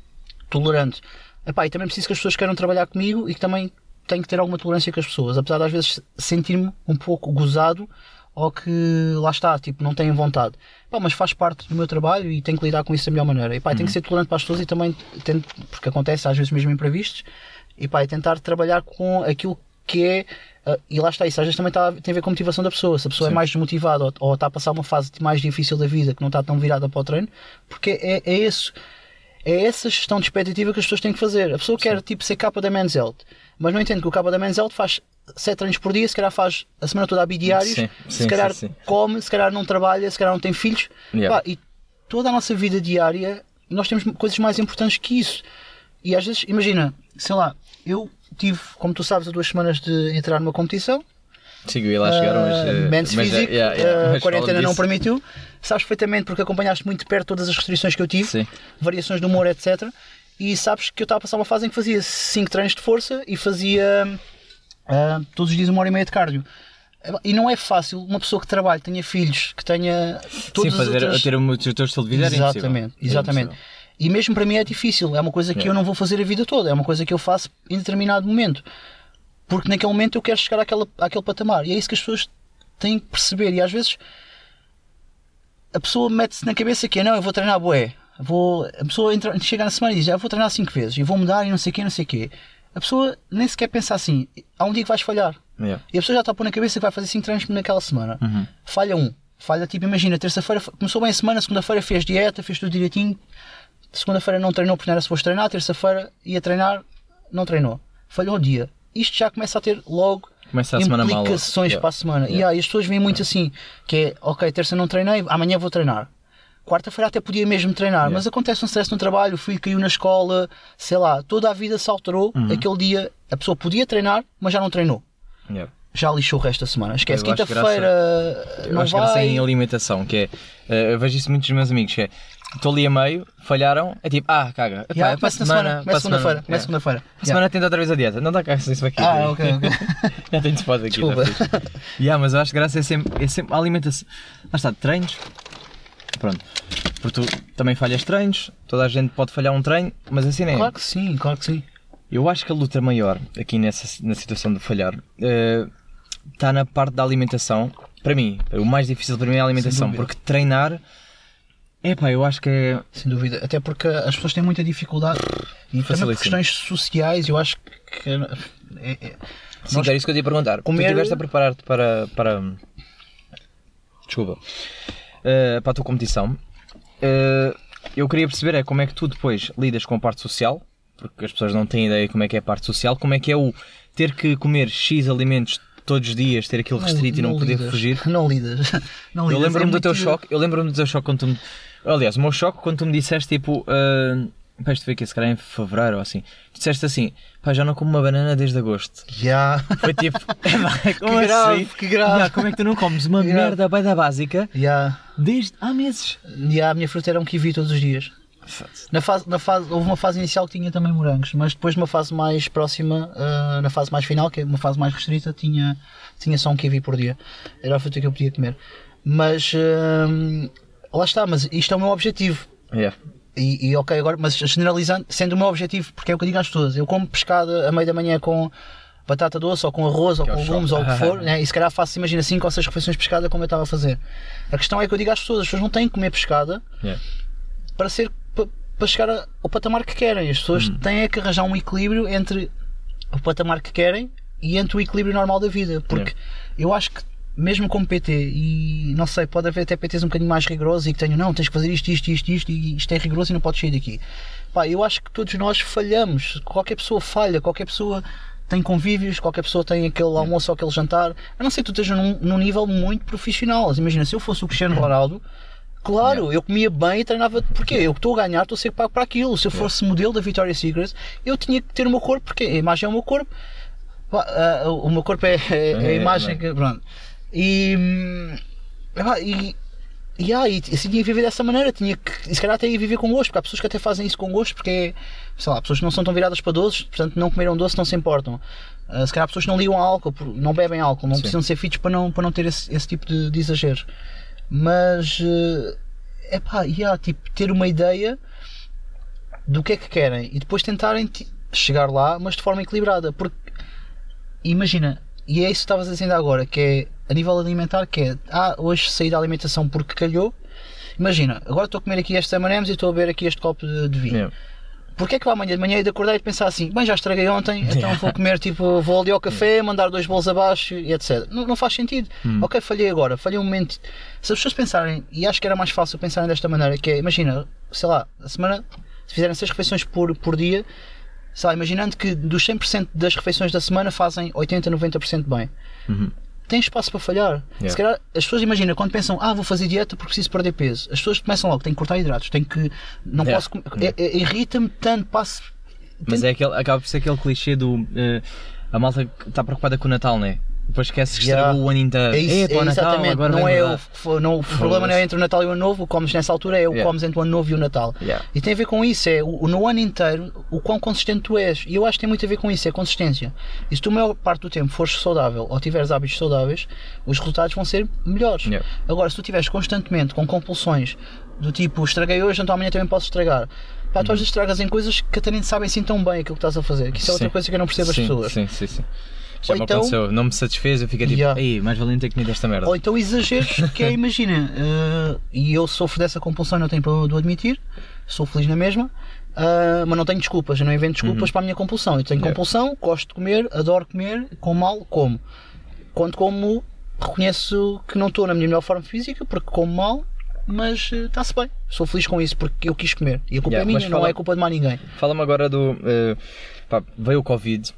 tolerante. Epá, e também preciso que as pessoas queiram trabalhar comigo e que também tenho que ter alguma tolerância com as pessoas, apesar de às vezes sentir-me um pouco gozado ou que lá está, tipo, não têm vontade. Pá, mas faz parte do meu trabalho e tenho que lidar com isso da melhor maneira. E pá, tenho que ser tolerante para as pessoas e também tento, porque acontece às vezes mesmo imprevistos, e pá, tentar trabalhar com aquilo que é. ah, e lá está, isso às vezes também tá- tem a ver com a motivação da pessoa. Se a pessoa é Sim. mais desmotivada ou, ou está a passar uma fase mais difícil da vida que não está tão virada para o treino, porque é, é isso. É essa gestão de expectativa que as pessoas têm que fazer. A pessoa quer tipo ser capa da Men's Health, mas não entende que o capa da Men's Health faz 7 treinos por dia, se calhar faz a semana toda a bidiários, Sim, se sim, calhar sim, sim. come, se calhar não trabalha, se calhar não tem filhos. Yeah. Pá, e toda a nossa vida diária, nós temos coisas mais importantes que isso. E às vezes, imagina, sei lá, eu tive, como tu sabes, há duas semanas de entrar numa competição, e lá chegaram, mas. Uh, eh, Men's mas, eh, yeah, yeah, uh, mas a quarentena não permitiu. Sabes perfeitamente porque acompanhaste muito perto todas as restrições que eu tive, Sim. variações de humor, etc. E sabes que eu estava a passar uma fase em que fazia 5 treinos de força e fazia uh, todos os dias uma hora e meia de cardio. E não é fácil uma pessoa que trabalhe, tenha filhos, que tenha todas Sim, fazer, outras... ter o teu estilo de vida impossível. Exatamente, É exatamente. impossível. E mesmo para mim é difícil, é uma coisa que Yeah. eu não vou fazer a vida toda, é uma coisa que eu faço em determinado momento. Porque naquele momento eu quero chegar àquela, àquele patamar. E é isso que as pessoas têm que perceber. E às vezes a pessoa mete-se na cabeça que é, não, eu vou treinar bué. Vou, a pessoa entra, chega na semana e diz, já vou treinar 5 vezes e vou mudar e não sei o quê, não sei o quê. A pessoa nem sequer pensa assim, há um dia que vais falhar. Yeah. E a pessoa já está a pôr na cabeça que vai fazer 5 treinos naquela semana. Uhum. Falha um. Falha tipo, imagina, terça-feira começou bem a semana, segunda-feira fez dieta, fez tudo direitinho. Segunda-feira não treinou porque não era suposto treinar, terça-feira ia treinar, não treinou. Falhou o dia. Isto já começa a ter logo Começa a semana mal implicações Yeah. para a semana. Yeah. E, ah, e as pessoas veem muito assim, que é, ok, terça não treinei, amanhã vou treinar. Quarta-feira até podia mesmo treinar, Yeah. mas acontece um stress no trabalho, o filho caiu na escola, sei lá, toda a vida se alterou. Uhum. Aquele dia a pessoa podia treinar, mas já não treinou. Yeah. Já lixou o resto da semana. Esquece, quinta-feira Eu acho graça vai. em alimentação, que é. eh, eu vejo isso muito dos meus amigos, que é. Estou ali a meio, falharam, é tipo, ah, caga. Epá, Yeah, é para a semana. começa segunda-feira, começa yeah. segunda-feira. A Yeah. semana tenta outra vez a dieta. Não dá cá, isso aqui. Ah, ok, ok. Já tenho spot aqui. Desculpa. tá yeah, mas eu acho que graça é sempre, é sempre a alimentação. Lá está, treinos. Pronto. Porque tu também falhas treinos, toda a gente pode falhar um treino, mas assim não é. Claro que sim, claro que sim. Eu acho que a luta maior aqui nessa na situação de falhar eh, está na parte da alimentação. Para mim, o mais difícil para mim é a alimentação, porque treinar, é pá, eu acho que é. Sem dúvida. Até porque as pessoas têm muita dificuldade. E também por questões sociais, eu acho que. é- é- Sim, Nós- era isso que eu te ia perguntar. comer- Tu estiveste a preparar-te para, para. Desculpa. Eh, para a tua competição. Eh, eu queria perceber é como é que tu depois lidas com a parte social, porque as pessoas não têm ideia como é que é a parte social, como é que é o ter que comer X alimentos todos os dias, ter aquilo restrito e não poder lidas. fugir. Não lidas. Não Eu lidas. lembro-me É do teu choque, eu lembro-me do teu choque quando tu me... Aliás, o meu choque quando tu me disseste tipo. Uh... Pá, isto foi aqui, se calhar em fevereiro ou assim. Disseste assim, pá, já não como uma banana desde agosto. Já. Foi tipo, "Epá, como Que grave, assim? que grave. Já, como é que tu não comes uma grave. merda bem da básica Já. desde há meses? Já a minha fruta era um kiwi todos os dias. Na fase, na fase, houve uma fase inicial que tinha também morangos, mas depois numa fase mais próxima, ah, na fase mais final, que é uma fase mais restrita, tinha, tinha só um kiwi por dia. Era a fruta que eu podia comer. Mas ah, lá está, mas isto é o meu objetivo. Yeah. E, e ok, agora, mas generalizando, sendo o meu objetivo, porque é o que eu digo às pessoas, eu como pescada a meio da manhã com batata doce ou com arroz ou Que é o com legumes ou o que for, né? e se calhar faço, imagina, 5 ou 6 refeições de pescada como eu estava a fazer. A questão é que eu digo às pessoas, as pessoas não têm que comer pescada Yeah. para ser pa- para chegar ao patamar que querem. As pessoas Hum. têm é que arranjar um equilíbrio entre o patamar que querem e entre o equilíbrio normal da vida. Porque eu acho que mesmo como PT, e não sei, pode haver até PTs um bocadinho mais rigorosos e que tenham, não, tens que fazer isto, isto, isto, isto, e isto é rigoroso e não podes sair daqui. Pá, eu acho que todos nós falhamos. Qualquer pessoa falha, qualquer pessoa tem convívios, qualquer pessoa tem aquele almoço ou aquele jantar. A não ser que tu estejas num, num nível muito profissional. Imagina, se eu fosse o Cristiano Ronaldo, claro, eu comia bem e treinava. Porquê? Eu que estou a ganhar, estou a ser pago para aquilo. Se eu fosse modelo da Victoria's Secret, eu tinha que ter o meu corpo, porque a imagem é o meu corpo. Ah, o meu corpo é, é- é a É, imagem é. que. Pronto. E. hum, e e, ah, e assim tinha que viver dessa maneira, tinha que, e se calhar até ia viver com gosto, porque há pessoas que até fazem isso com gosto, porque sei lá, pessoas que não são tão viradas para doces, portanto não comeram doce, não se importam. Ah, se calhar há pessoas que não ligam álcool, não bebem álcool, não Sim. precisam ser fitos para não, para não ter esse, esse tipo de, de exageros. Mas é pá, yeah, tipo, ter uma ideia do que é que querem e depois tentarem chegar lá, mas de forma equilibrada. Porque imagina, e é isso que estavas ainda agora, que é a nível alimentar, que é ah, hoje saí da alimentação porque calhou. Imagina, agora estou a comer aqui estes M&M's e estou a beber aqui este copo de, de vinho. Yeah. Porquê é que eu amanhã de manhã hei de acordar e de pensar assim, bem, já estraguei ontem, então vou comer, tipo, vou ali ao café, mandar dois bolos abaixo e etc. Não, não faz sentido. Ok, falhei agora, falhei um momento. Se as pessoas pensarem, e acho que era mais fácil pensarem desta maneira, que é, imagina, sei lá, a semana, se fizerem seis refeições por, por dia, lá, imaginando que dos 100% das refeições da semana fazem 80, 90% bem. Uhum. Tem espaço para falhar. Yeah. Se calhar, as pessoas imaginam quando pensam, ah, vou fazer dieta porque preciso perder peso. As pessoas começam logo, tenho que cortar hidratos, tenho que. Não Yeah. posso. comer- é- é- Irrita-me tanto, passo. Mas é aquele, acaba por ser aquele clichê do. eh, a malta está preocupada com o Natal, não é? Depois esquece que Yeah. estragou o ano inteiro. É isso, é o Natal, exatamente. Não é o, mudar. não, o problema não é entre o Natal e o Ano Novo, o comes nessa altura é o Yeah. comes entre o Ano Novo e o Natal. Yeah. E tem a ver com isso, é o, no ano inteiro o quão consistente tu és. E eu acho que tem muito a ver com isso, é consistência. E se tu a maior parte do tempo fores saudável ou tiveres hábitos saudáveis, os resultados vão ser melhores. Yeah. Agora, se tu estiveres constantemente com compulsões do tipo estraguei hoje, então amanhã também posso estragar. Pá, tu às vezes estragas em coisas que até nem sabem assim tão bem aquilo que estás a fazer. Que isso é outra Sim. coisa que eu não percebo as sim, pessoas. Sim, sim, sim. Já Ou me então- aconteceu, não me satisfez, eu fiquei tipo, Yeah. ei, mais valente ter comido esta merda. Ou então exageros, que é, imagina, eh, e eu sofro dessa compulsão, não tenho problema de o admitir, sou feliz na mesma, ah, mas não tenho desculpas, eu não invento desculpas para a minha compulsão. Eu tenho Uhum. Yeah. compulsão, gosto de comer, adoro comer, com mal, como. Quando como, reconheço que não estou na minha melhor forma física, porque como mal, mas eh, está-se bem. Sou feliz com isso, porque eu quis comer. E a culpa Yeah, é minha, não fala- é culpa de mais ninguém. Fala-me agora do. eh, pá, veio o Covid,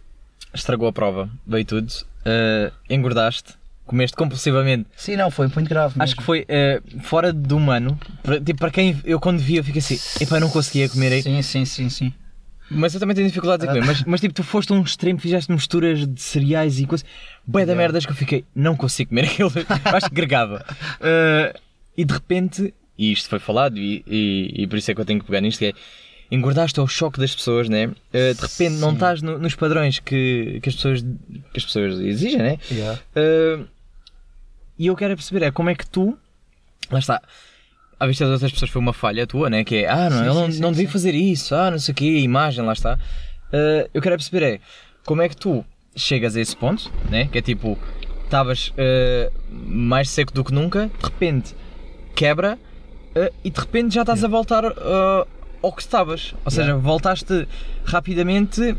estragou a prova, veio tudo, eh, engordaste, comeste compulsivamente. Sim, não, foi muito grave. Acho que foi eh, fora do humano. Para, tipo, para quem eu quando via, eu fico assim, epá, não conseguia comer aí. Sim, sim, sim, sim. Mas eu também tenho dificuldades a comer. Mas, mas tipo, tu foste a um extremo, fizeste misturas de cereais e coisas. Bué da merdas que eu fiquei, não consigo comer aquilo. Acho que gregava. Eh, e de repente, e isto foi falado, e, e, e por isso é que eu tenho que pegar nisto, que é engordaste ao choque das pessoas, né? Eh, de repente não Sim. estás no- nos padrões que, que, as pessoas, que as pessoas exigem, né? Yeah. Uh, e eu quero é perceber é como é que tu, lá está, à vista das outras pessoas foi uma falha tua, né? Que é, ah, não, Sim, eu não, sim, não devia fazer isso, ah, não sei o quê, imagem, lá está. Uh, eu quero é perceber é como é que tu chegas a esse ponto, né? Que é tipo, estavas uh, mais seco do que nunca, de repente quebra uh, e de repente já estás a voltar uh, ao que estavas. Ou seja, Yeah. voltaste rapidamente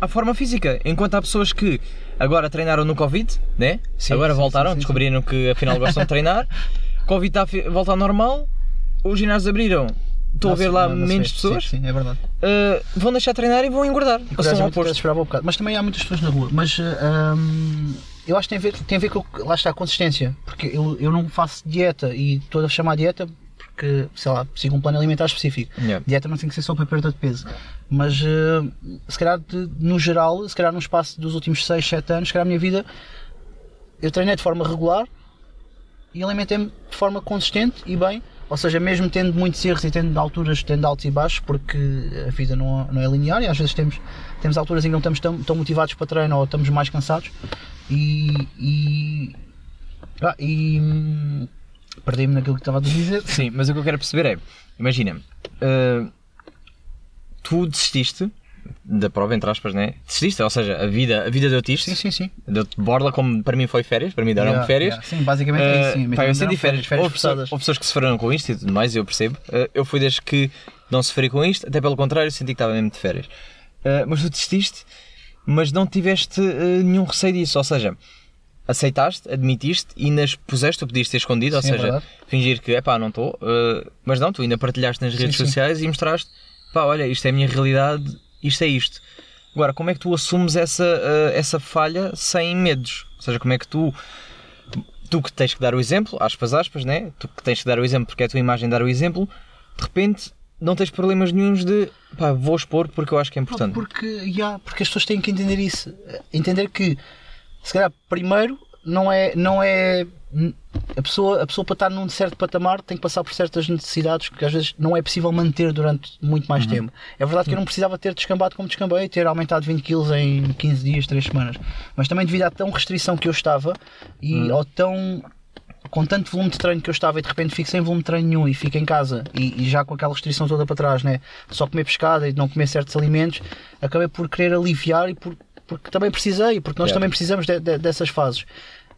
à forma física. Enquanto há pessoas que agora treinaram no Covid, né? Sim, agora sim, voltaram, sim, descobriram que afinal gostam de treinar. Covid está a fi- volta ao normal, os ginásios abriram, estou a Não ver lá não- não menos sei. pessoas, Sim, é verdade. uh, vão deixar de treinar e vão engordar. Curiosamente, oposto. esperava um bocado. Mas também há muitas pessoas na rua. Mas hum, eu acho que tem a ver, tem a ver com, lá está, a consistência. Porque eu, eu não faço dieta e estou a chamar dieta porque, sei lá, sigo um plano alimentar específico. Yeah. Dieta não tem que ser só para perda de peso. Mas hum, se calhar, de- no geral, se calhar no espaço dos últimos 6, 7 anos, se calhar a minha vida, eu treinei de forma regular e alimentei-me de forma consistente e bem. Ou seja, mesmo tendo muitos erros e tendo alturas, tendo altos e baixos, porque a vida não, não é linear e às vezes temos, temos alturas em que não estamos tão, tão motivados para treino ou estamos mais cansados. E. e, ah, e hum, perdi-me naquilo que estava a dizer. Sim, mas o que eu quero perceber é, imagina, uh, tu desististe da prova, entre aspas, né? Desististe, ou seja, a vida, a vida deu-te isto. Sim, sim, sim. Deu-te borla como para mim foi férias, para mim deram-me Yeah, férias. yeah. Sim, basicamente é isso. Sim. Uh, pá, eu senti deram férias. férias houve, pessoas, houve pessoas que sofreram com isto e tudo mais, eu percebo. Uh, eu fui desde que não sofri com isto, até pelo contrário, senti que estava mesmo de férias. Uh, mas tu desististe, mas não tiveste uh, nenhum receio disso, ou seja, aceitaste, admitiste e ainda expuseste, tu podias ter escondido, ou Sim, é seja, verdade. fingir que, epá, não estou, uh, mas não, tu ainda partilhaste nas redes sim. sociais e mostraste, pá, olha, isto é a minha realidade, isto é isto. Agora, como é que tu assumes essa, uh, essa falha sem medos? Ou seja, como é que tu tu que tens que dar o exemplo, aspas, aspas, né? Tu que tens que dar o exemplo porque é a tua imagem dar o exemplo, de repente não tens problemas nenhuns de pá, vou expor porque eu acho que é importante. Porque, yeah, porque as pessoas têm que entender isso. Entender que, se calhar, primeiro, não é. Não é a, pessoa, a pessoa para estar num certo patamar tem que passar por certas necessidades que às vezes não é possível manter durante muito Uhum. mais tempo. É verdade que eu não precisava ter descambado como descambei, ter aumentado 20 kg em 15 dias, 3 semanas. Mas também devido à tão restrição que eu estava e Uhum. ao tão com tanto volume de treino que eu estava e de repente fico sem volume de treino nenhum e fico em casa e, e já com aquela restrição toda para trás, né? só comer pescada e não comer certos alimentos, acabei por querer aliviar e por, porque também precisei, porque nós também precisamos de- de- dessas fases.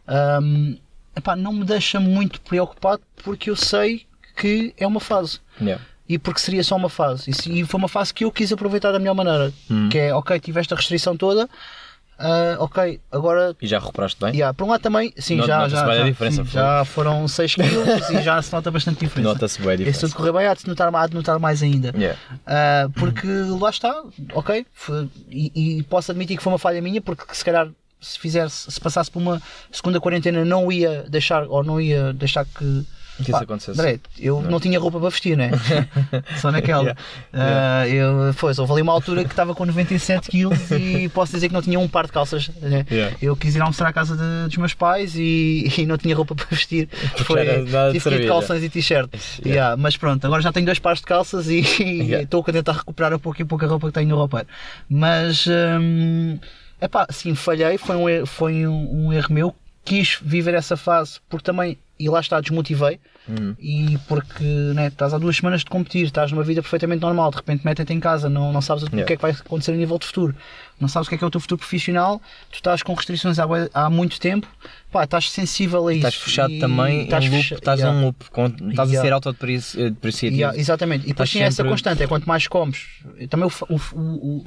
Ahm, epá, não me deixa muito preocupado porque eu sei que é uma fase Yeah. e porque seria só uma fase. E, se- e foi uma fase que eu quis aproveitar da melhor maneira. Hum. Que é, ok, tive esta restrição toda, ah, ok, agora E já recuperaste bem? Yeah, por um lado também, sim, Not- já, já, já, sim, já foram 6 quilos e já se nota bastante diferença. Nota-se bem a E se diferença. tudo correr bem, há de se notar, há de notar mais ainda. Yeah. Ah, porque lá está, ok, foi- e, e posso admitir que foi uma falha minha, porque se calhar se fizesse, se passasse por uma segunda quarentena, não ia deixar, ou não ia deixar que. Que isso acontecesse. André, eu não. tinha roupa para vestir, né? Só naquela. Yeah. Ah, eu, foi, houve ali uma altura que estava com 97 quilos e posso dizer que não tinha um par de calças. Né? Yeah. Eu quis ir almoçar à casa de- dos meus pais e, e não tinha roupa para vestir. Foi, nada de tive que ir de calções e t-shirt. Yeah. Yeah, mas pronto, agora já tenho dois pares de calças e Yeah. estou a tentar recuperar a pouco e pouca roupa que tenho no roupeiro. Mas, hum, epá, sim, falhei, foi um, erro- foi um, um erro meu. Quis viver essa fase porque também, e lá está, desmotivei. Hum. E porque né, estás há duas semanas de competir, estás numa vida perfeitamente normal, de repente metem-te em casa, não, não sabes o Yeah. que é que vai acontecer a nível de futuro, não sabes o que é que é o teu futuro profissional, tu estás com restrições há, há muito tempo, pá, estás sensível a isso. Estás fechado e também estás em loop, fecha- estás yeah. num loop, estás a Yeah. ser autodepreciativo. Yeah, exatamente, e depois tinha essa sempre- constante, é quanto mais comes. Também o, o,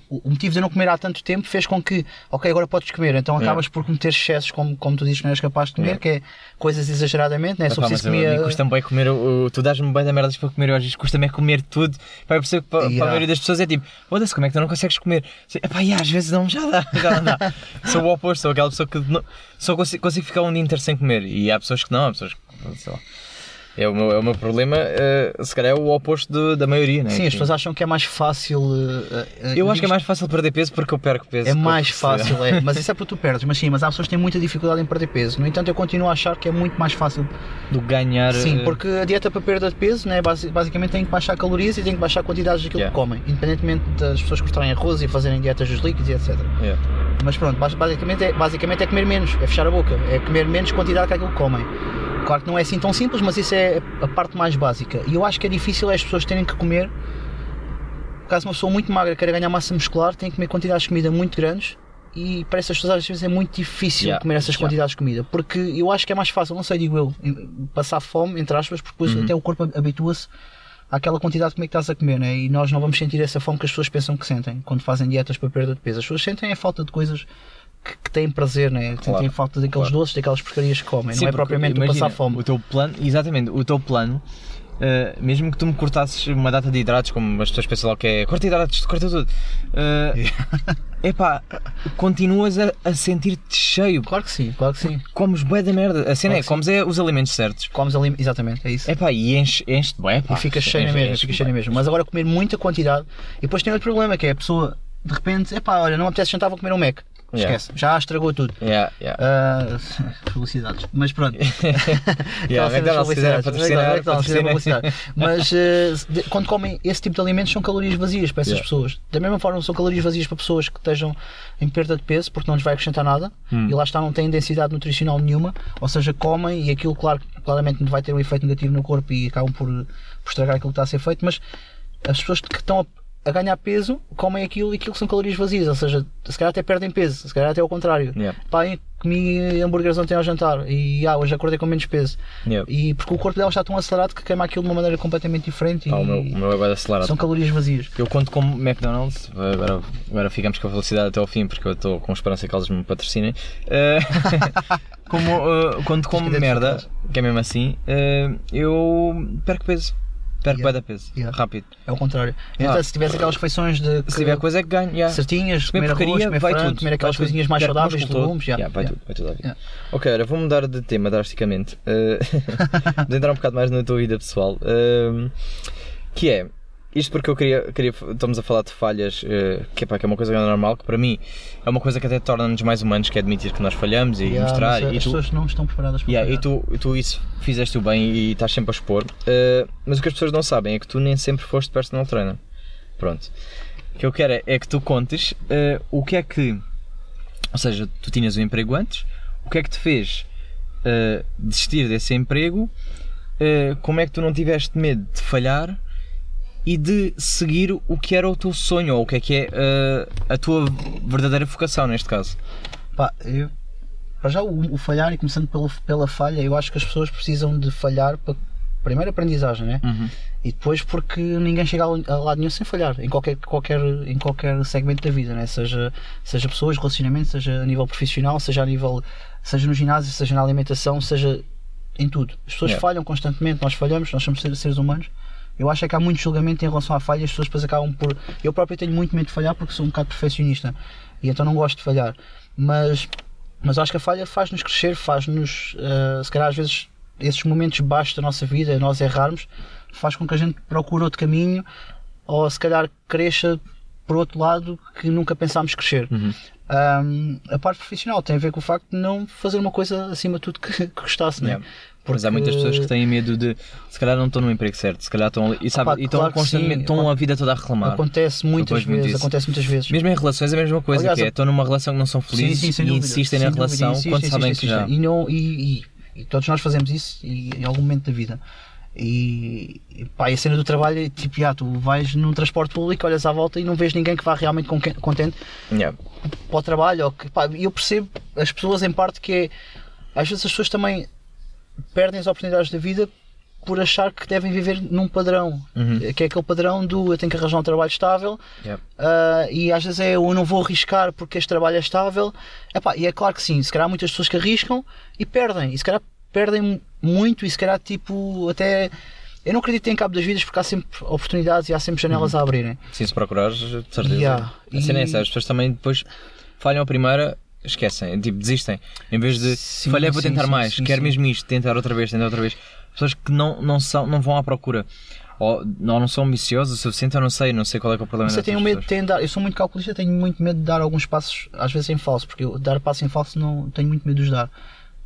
o, o, motivo de eu não comer há tanto tempo fez com que, ok, agora podes comer, então acabas por cometer excessos, como, como tu dizes que não és capaz de comer, que é coisas exageradamente, né? Epá, só mas preciso eu- a comer. custa-me bem comer, o, tu dás-me bem da merda para comer, eu às vezes custa-me é comer tudo. Vai perceber que para, para a maioria das pessoas é tipo, foda-se, como é que tu não consegues comer? Epá, yeah, às vezes não, já dá, já não dá. sou o oposto, sou aquela pessoa que não- só consigo, consigo ficar um dia inteiro sem comer. E há pessoas que não, há pessoas que, sei lá. É o meu, é o meu problema, eh, se calhar é o oposto de- da maioria, né? Sim, as pessoas acham que é mais fácil. uh, uh, Eu acho que é mais fácil perder peso porque eu perco peso. É mais fácil, é. Mas isso é porque tu perdes. Mas sim, mas há pessoas que têm muita dificuldade em perder peso. No entanto, eu continuo a achar que é muito mais fácil. Do ganhar. Sim, porque a dieta para perda de peso, né, basi- basicamente tem que baixar calorias e tem que baixar quantidades daquilo Yeah. que comem. Independentemente das pessoas cortarem arroz e fazerem dietas dos líquidos e etc. yeah. Mas pronto, bas- basicamente é, basicamente é comer menos, é fechar a boca, é comer menos quantidade que aquilo que comem. Claro que não é assim tão simples, mas isso é a parte mais básica. E eu acho que é difícil as pessoas terem que comer. Caso uma pessoa muito magra queira ganhar massa muscular, tem que comer quantidades de comida muito grandes. E para essas pessoas às vezes é muito difícil Yeah, comer essas yeah. quantidades de comida. Porque eu acho que é mais fácil, não sei, digo eu, passar fome, entre aspas, porque depois Uhum. até o corpo habitua-se àquela quantidade de comida que estás a comer, né? e nós não vamos sentir essa fome que as pessoas pensam que sentem quando fazem dietas para perda de peso. As pessoas sentem a falta de coisas que, que têm prazer, né? Claro, sentem falta daqueles claro. doces, daquelas porcarias que comem, Sim, não é propriamente imagina, passar fome. O teu plano, exatamente, o teu plano, eh, mesmo que tu me cortasses uma data de hidratos, como as pessoas pensam logo que é corta hidratos, corta tudo. É epá, continuas a, a sentir-te cheio. Claro que sim, claro que sim. Comes bué da merda. A cena Claro é, que sim. comes é os alimentos certos. Comes exatamente, é isso. Epá, e enche, enche-te bué, pá. e fica cheio na Enche- mesma, enche-te fica cheio mesma. Mas agora comer muita quantidade. E depois tem outro problema que é a pessoa de repente, epá, olha, não apetece jantar, vou comer um Mac. Yeah. Esquece, já estragou tudo. Yeah, yeah. Ah, felicidades. Mas pronto. Yeah, McDonald's, se quiser patrocinar. Mas de- quando comem esse tipo de alimentos são calorias vazias para essas Yeah. pessoas. Da mesma forma são calorias vazias para pessoas que estejam em perda de peso porque não lhes vai acrescentar nada Hum. e lá está, não têm densidade nutricional nenhuma, ou seja, comem e aquilo claro, claramente vai ter um efeito negativo no corpo e acabam por, por estragar aquilo que está a ser feito, mas as pessoas que estão a a ganhar peso, comem aquilo e aquilo são calorias vazias, ou seja, se calhar até perdem peso, se calhar até ao contrário. Yeah. Pá, comi hambúrgueres ontem ao jantar e ah, hoje acordei com menos peso. Yeah. E porque o corpo dela está tão acelerado que queima aquilo de uma maneira completamente diferente Pá, e o, meu, o meu é bem acelerado. são calorias vazias. Eu conto como McDonald's, agora, agora ficamos com a velocidade até ao fim porque eu estou com esperança que eles me patrocinem. Eh, como, eh, quando como que merda, que é mesmo assim, eh, eu perco peso. Perco Yeah. de peso, Yeah. rápido. É o contrário. Então, Ah. se tivesse aquelas refeições de Se tiver coisa é que ganho, yeah. certinhas, comer comer arroz, porcaria, comer vai frango, tudo. comer aquelas coisinhas mais saudáveis, legumes, já. Yeah, vai tudo, vai tudo à vida. Yeah. Ok, olha, vou mudar de tema drasticamente. Uh, vou entrar um bocado mais na tua vida pessoal. Uh, que é, isto porque eu queria, queria estamos a falar de falhas, uh, que, é, que é uma coisa normal, que para mim é uma coisa que até torna-nos mais humanos, que é admitir que nós falhamos e Yeah, mostrar. mas E as tu, pessoas não estão preparadas para Yeah, e tu, tu isso fizeste o bem e estás sempre a expor. Uh, mas o que as pessoas não sabem é que tu nem sempre foste personal trainer. Pronto. O que eu quero é, é que tu contes uh, o que é que. Ou seja, tu tinhas um emprego antes, o que é que te fez uh, desistir desse emprego, como é que tu não tiveste medo de falhar e de seguir o que era o teu sonho, ou o que é que é uh, a tua verdadeira vocação neste caso. Pá, eu, para já o, o falhar e começando pelo, pela falha, eu acho que as pessoas precisam de falhar para primeiro aprendizagem, né? Uhum. E depois porque ninguém chega a lado nenhum sem falhar, em qualquer, qualquer, em qualquer segmento da vida, né? seja, seja pessoas, relacionamento, seja a nível profissional, seja a nível, seja no ginásio, seja na alimentação, seja em tudo. As pessoas Yeah. falham constantemente, nós falhamos, nós somos seres seres humanos. Eu acho é que há muito julgamento em relação à falha e as pessoas depois acabam por. Eu próprio tenho muito medo de falhar porque sou um bocado perfeccionista e então não gosto de falhar. Mas, mas acho que a falha faz-nos crescer, faz-nos, eh, se calhar às vezes, esses momentos baixos da nossa vida, nós errarmos, faz com que a gente procure outro caminho ou se calhar cresça por outro lado que nunca pensámos crescer. Uhum. Um, a parte profissional tem a ver com o facto de não fazer uma coisa acima de tudo que, que gostasse, né? Yeah. Mas há muitas pessoas que têm medo de se calhar não estão no emprego certo, se calhar estão ali e, sabe, Opa, e estão claro que constantemente, sim. estão a vida toda a reclamar. Acontece muitas muito vezes, acontece muitas vezes. Mesmo em relações é a mesma coisa, Aliás, que é, estão numa relação que não são felizes Sim, sim, e dúvida. insistem Sem na dúvida, relação insistem, quando insistem, sabem que insistem. já. E, não, e, e- e todos nós fazemos isso e, em algum momento da vida. E, e, pá, e a cena do trabalho é tipo, já, tu vais num transporte público, olhas à volta e não vês ninguém que vá realmente con- contente Yeah. para o trabalho. Ou que, pá, eu percebo as pessoas em parte que é. Às vezes as pessoas também perdem as oportunidades da vida por achar que devem viver num padrão. Uhum. Que é aquele padrão do eu tenho que arranjar um trabalho estável Yeah. ah, e às vezes é eu não vou arriscar porque este trabalho é estável. Epá, e é claro que sim, se calhar há muitas pessoas que arriscam e perdem. E se calhar perdem muito e se calhar tipo até. Eu não acredito em cabo das vidas porque há sempre oportunidades e há sempre janelas a abrirem. Sim, se procurares, de certeza. Yeah. A cena é E- as pessoas também depois falham a primeira, esquecem, tipo, desistem. Em vez de Sim, falhei, vou sim, tentar sim, mais, sim, quero mesmo isto, tentar outra vez, tentar outra vez. Pessoas que não, não, são, não vão à procura. Ou, ou não são ambiciosas o suficiente, eu não sei, não sei qual é que é o problema Você tem um medo de dar, eu sou muito calculista, tenho muito medo de dar alguns passos, às vezes em falso, porque eu dar passos em falso não tenho muito medo de os dar.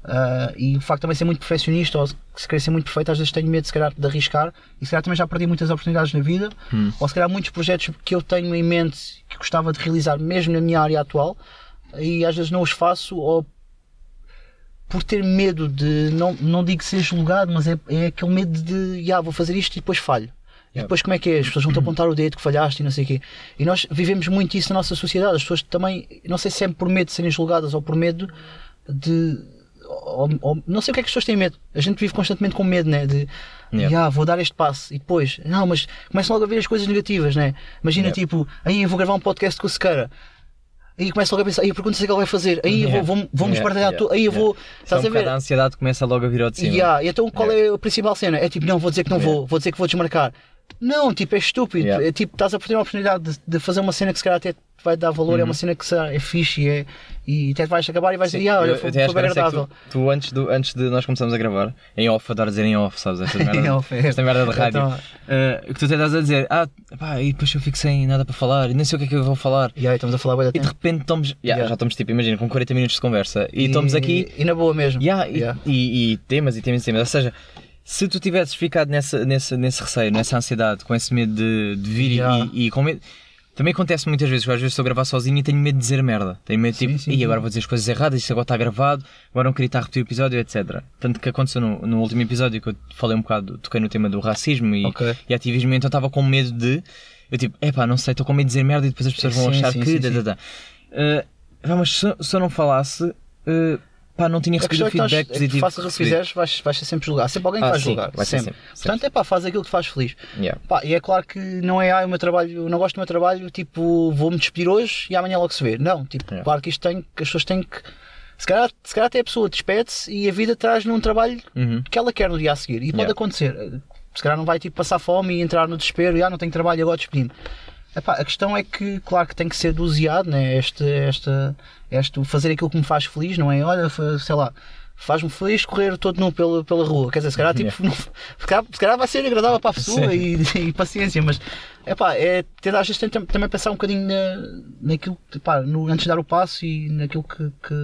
Ah, e o facto de também ser muito perfeccionista ou se querer ser muito perfeito, às vezes tenho medo se calhar, de arriscar e se calhar também já perdi muitas oportunidades na vida, Hum. ou se calhar muitos projetos que eu tenho em mente que gostava de realizar mesmo na minha área atual e às vezes não os faço ou por ter medo de, não, não digo ser julgado, mas é, é aquele medo de, ah, vou fazer isto e depois falho. E depois como é que é? As pessoas vão-te apontar o dedo que falhaste e não sei o quê. E nós vivemos muito isso na nossa sociedade. As pessoas também, não sei se é por medo de serem julgadas ou por medo de. ou- ou- não sei o que é que as pessoas têm medo. A gente vive constantemente com medo, né? De. Yeah. "Ah, vou dar este passo e depois, não, mas começam logo a ver as coisas negativas, né? Imagina Yeah. tipo, aí eu vou gravar um podcast com o Sequeira. Aí começa logo a pensar, aí pergunta-se o que ele vai fazer, aí eu Yeah. vou, vou, vou-me Yeah, espartilhar yeah, tudo, aí eu vou. Estás um a ver? a ansiedade começa logo a vir ao de cima. Yeah, e então qual é a principal cena? É tipo, não, vou dizer que não vou, vou dizer que vou desmarcar. Não, tipo, é estúpido. Yeah. É tipo, estás a perder uma oportunidade de, de fazer uma cena que se calhar até te vai dar valor, é uma cena que é fixe e, é, e até vais acabar e vais Sim, dizer, ah, olha, eu- foi, foi que agradável. Tu, tu antes, do, antes de nós começarmos a gravar, em off, adoro dizer em off, sabes? Esta merda, off, é. esta merda de rádio. Então- eh, que tu até estás a dizer, ah, pá, e depois eu fico sem nada para falar, e nem sei o que é que eu vou falar. E aí estamos a falar E de repente estamos, yeah, Yeah. já estamos tipo, imagina, com 40 minutos de conversa e, estamos aqui E na boa mesmo. yeah, e- Yeah. E, e temas e temas e temas. Ou seja, se tu tivesses ficado nessa, nessa, nesse receio, nessa ansiedade, com esse medo de, de vir e- Yeah. e, e com medo. Também acontece muitas vezes, que às vezes estou a gravar sozinho e tenho medo de dizer merda. Tenho medo de tipo, e agora vou dizer as coisas erradas, isto agora está gravado, agora não queria estar a repetir o episódio, etc. Tanto que aconteceu no, no último episódio que eu falei um bocado, toquei no tema do racismo e, Ok. e ativismo, então estava com medo de Eu tipo, epá, não sei, estou com medo de dizer merda e depois as pessoas vão Sim, achar sim, que. sim, da, da. Eh, mas se, se eu não falasse, uh, pá, não tinha recebido é feedback estás, é que positivo. faças o que recebi. fizeres, vais, vais ser sempre julgado. Há sempre alguém que Ah, vai sim, julgar. vai sempre. sempre, sempre. Portanto, é pá, faz aquilo que te faz feliz. Yeah. Pá, e é claro que não é, ah, o meu trabalho, eu não gosto do meu trabalho, tipo, vou-me despedir hoje e amanhã logo se vê. Não, tipo, Yeah. claro que isto tem, que as pessoas têm que. Se calhar, se calhar até a pessoa despede-se e a vida traz-lhe um trabalho Uhum. que ela quer no dia a seguir. E pode Yeah. acontecer. Se calhar não vai tipo, passar fome e entrar no desespero e ah, não tenho trabalho, agora despedi-me. Epá, a questão é que, claro que tem que ser doseado, né? este, esta, este, fazer aquilo que me faz feliz, não é? Olha, sei lá, faz-me feliz correr todo nu pela, pela rua. Quer dizer, se calhar, tipo, não- se, calhar, se calhar vai ser agradável para a pessoa e, e paciência, mas epá, é ter, às vezes também pensar um bocadinho na, naquilo, epá, no, antes de dar o passo e naquilo que, que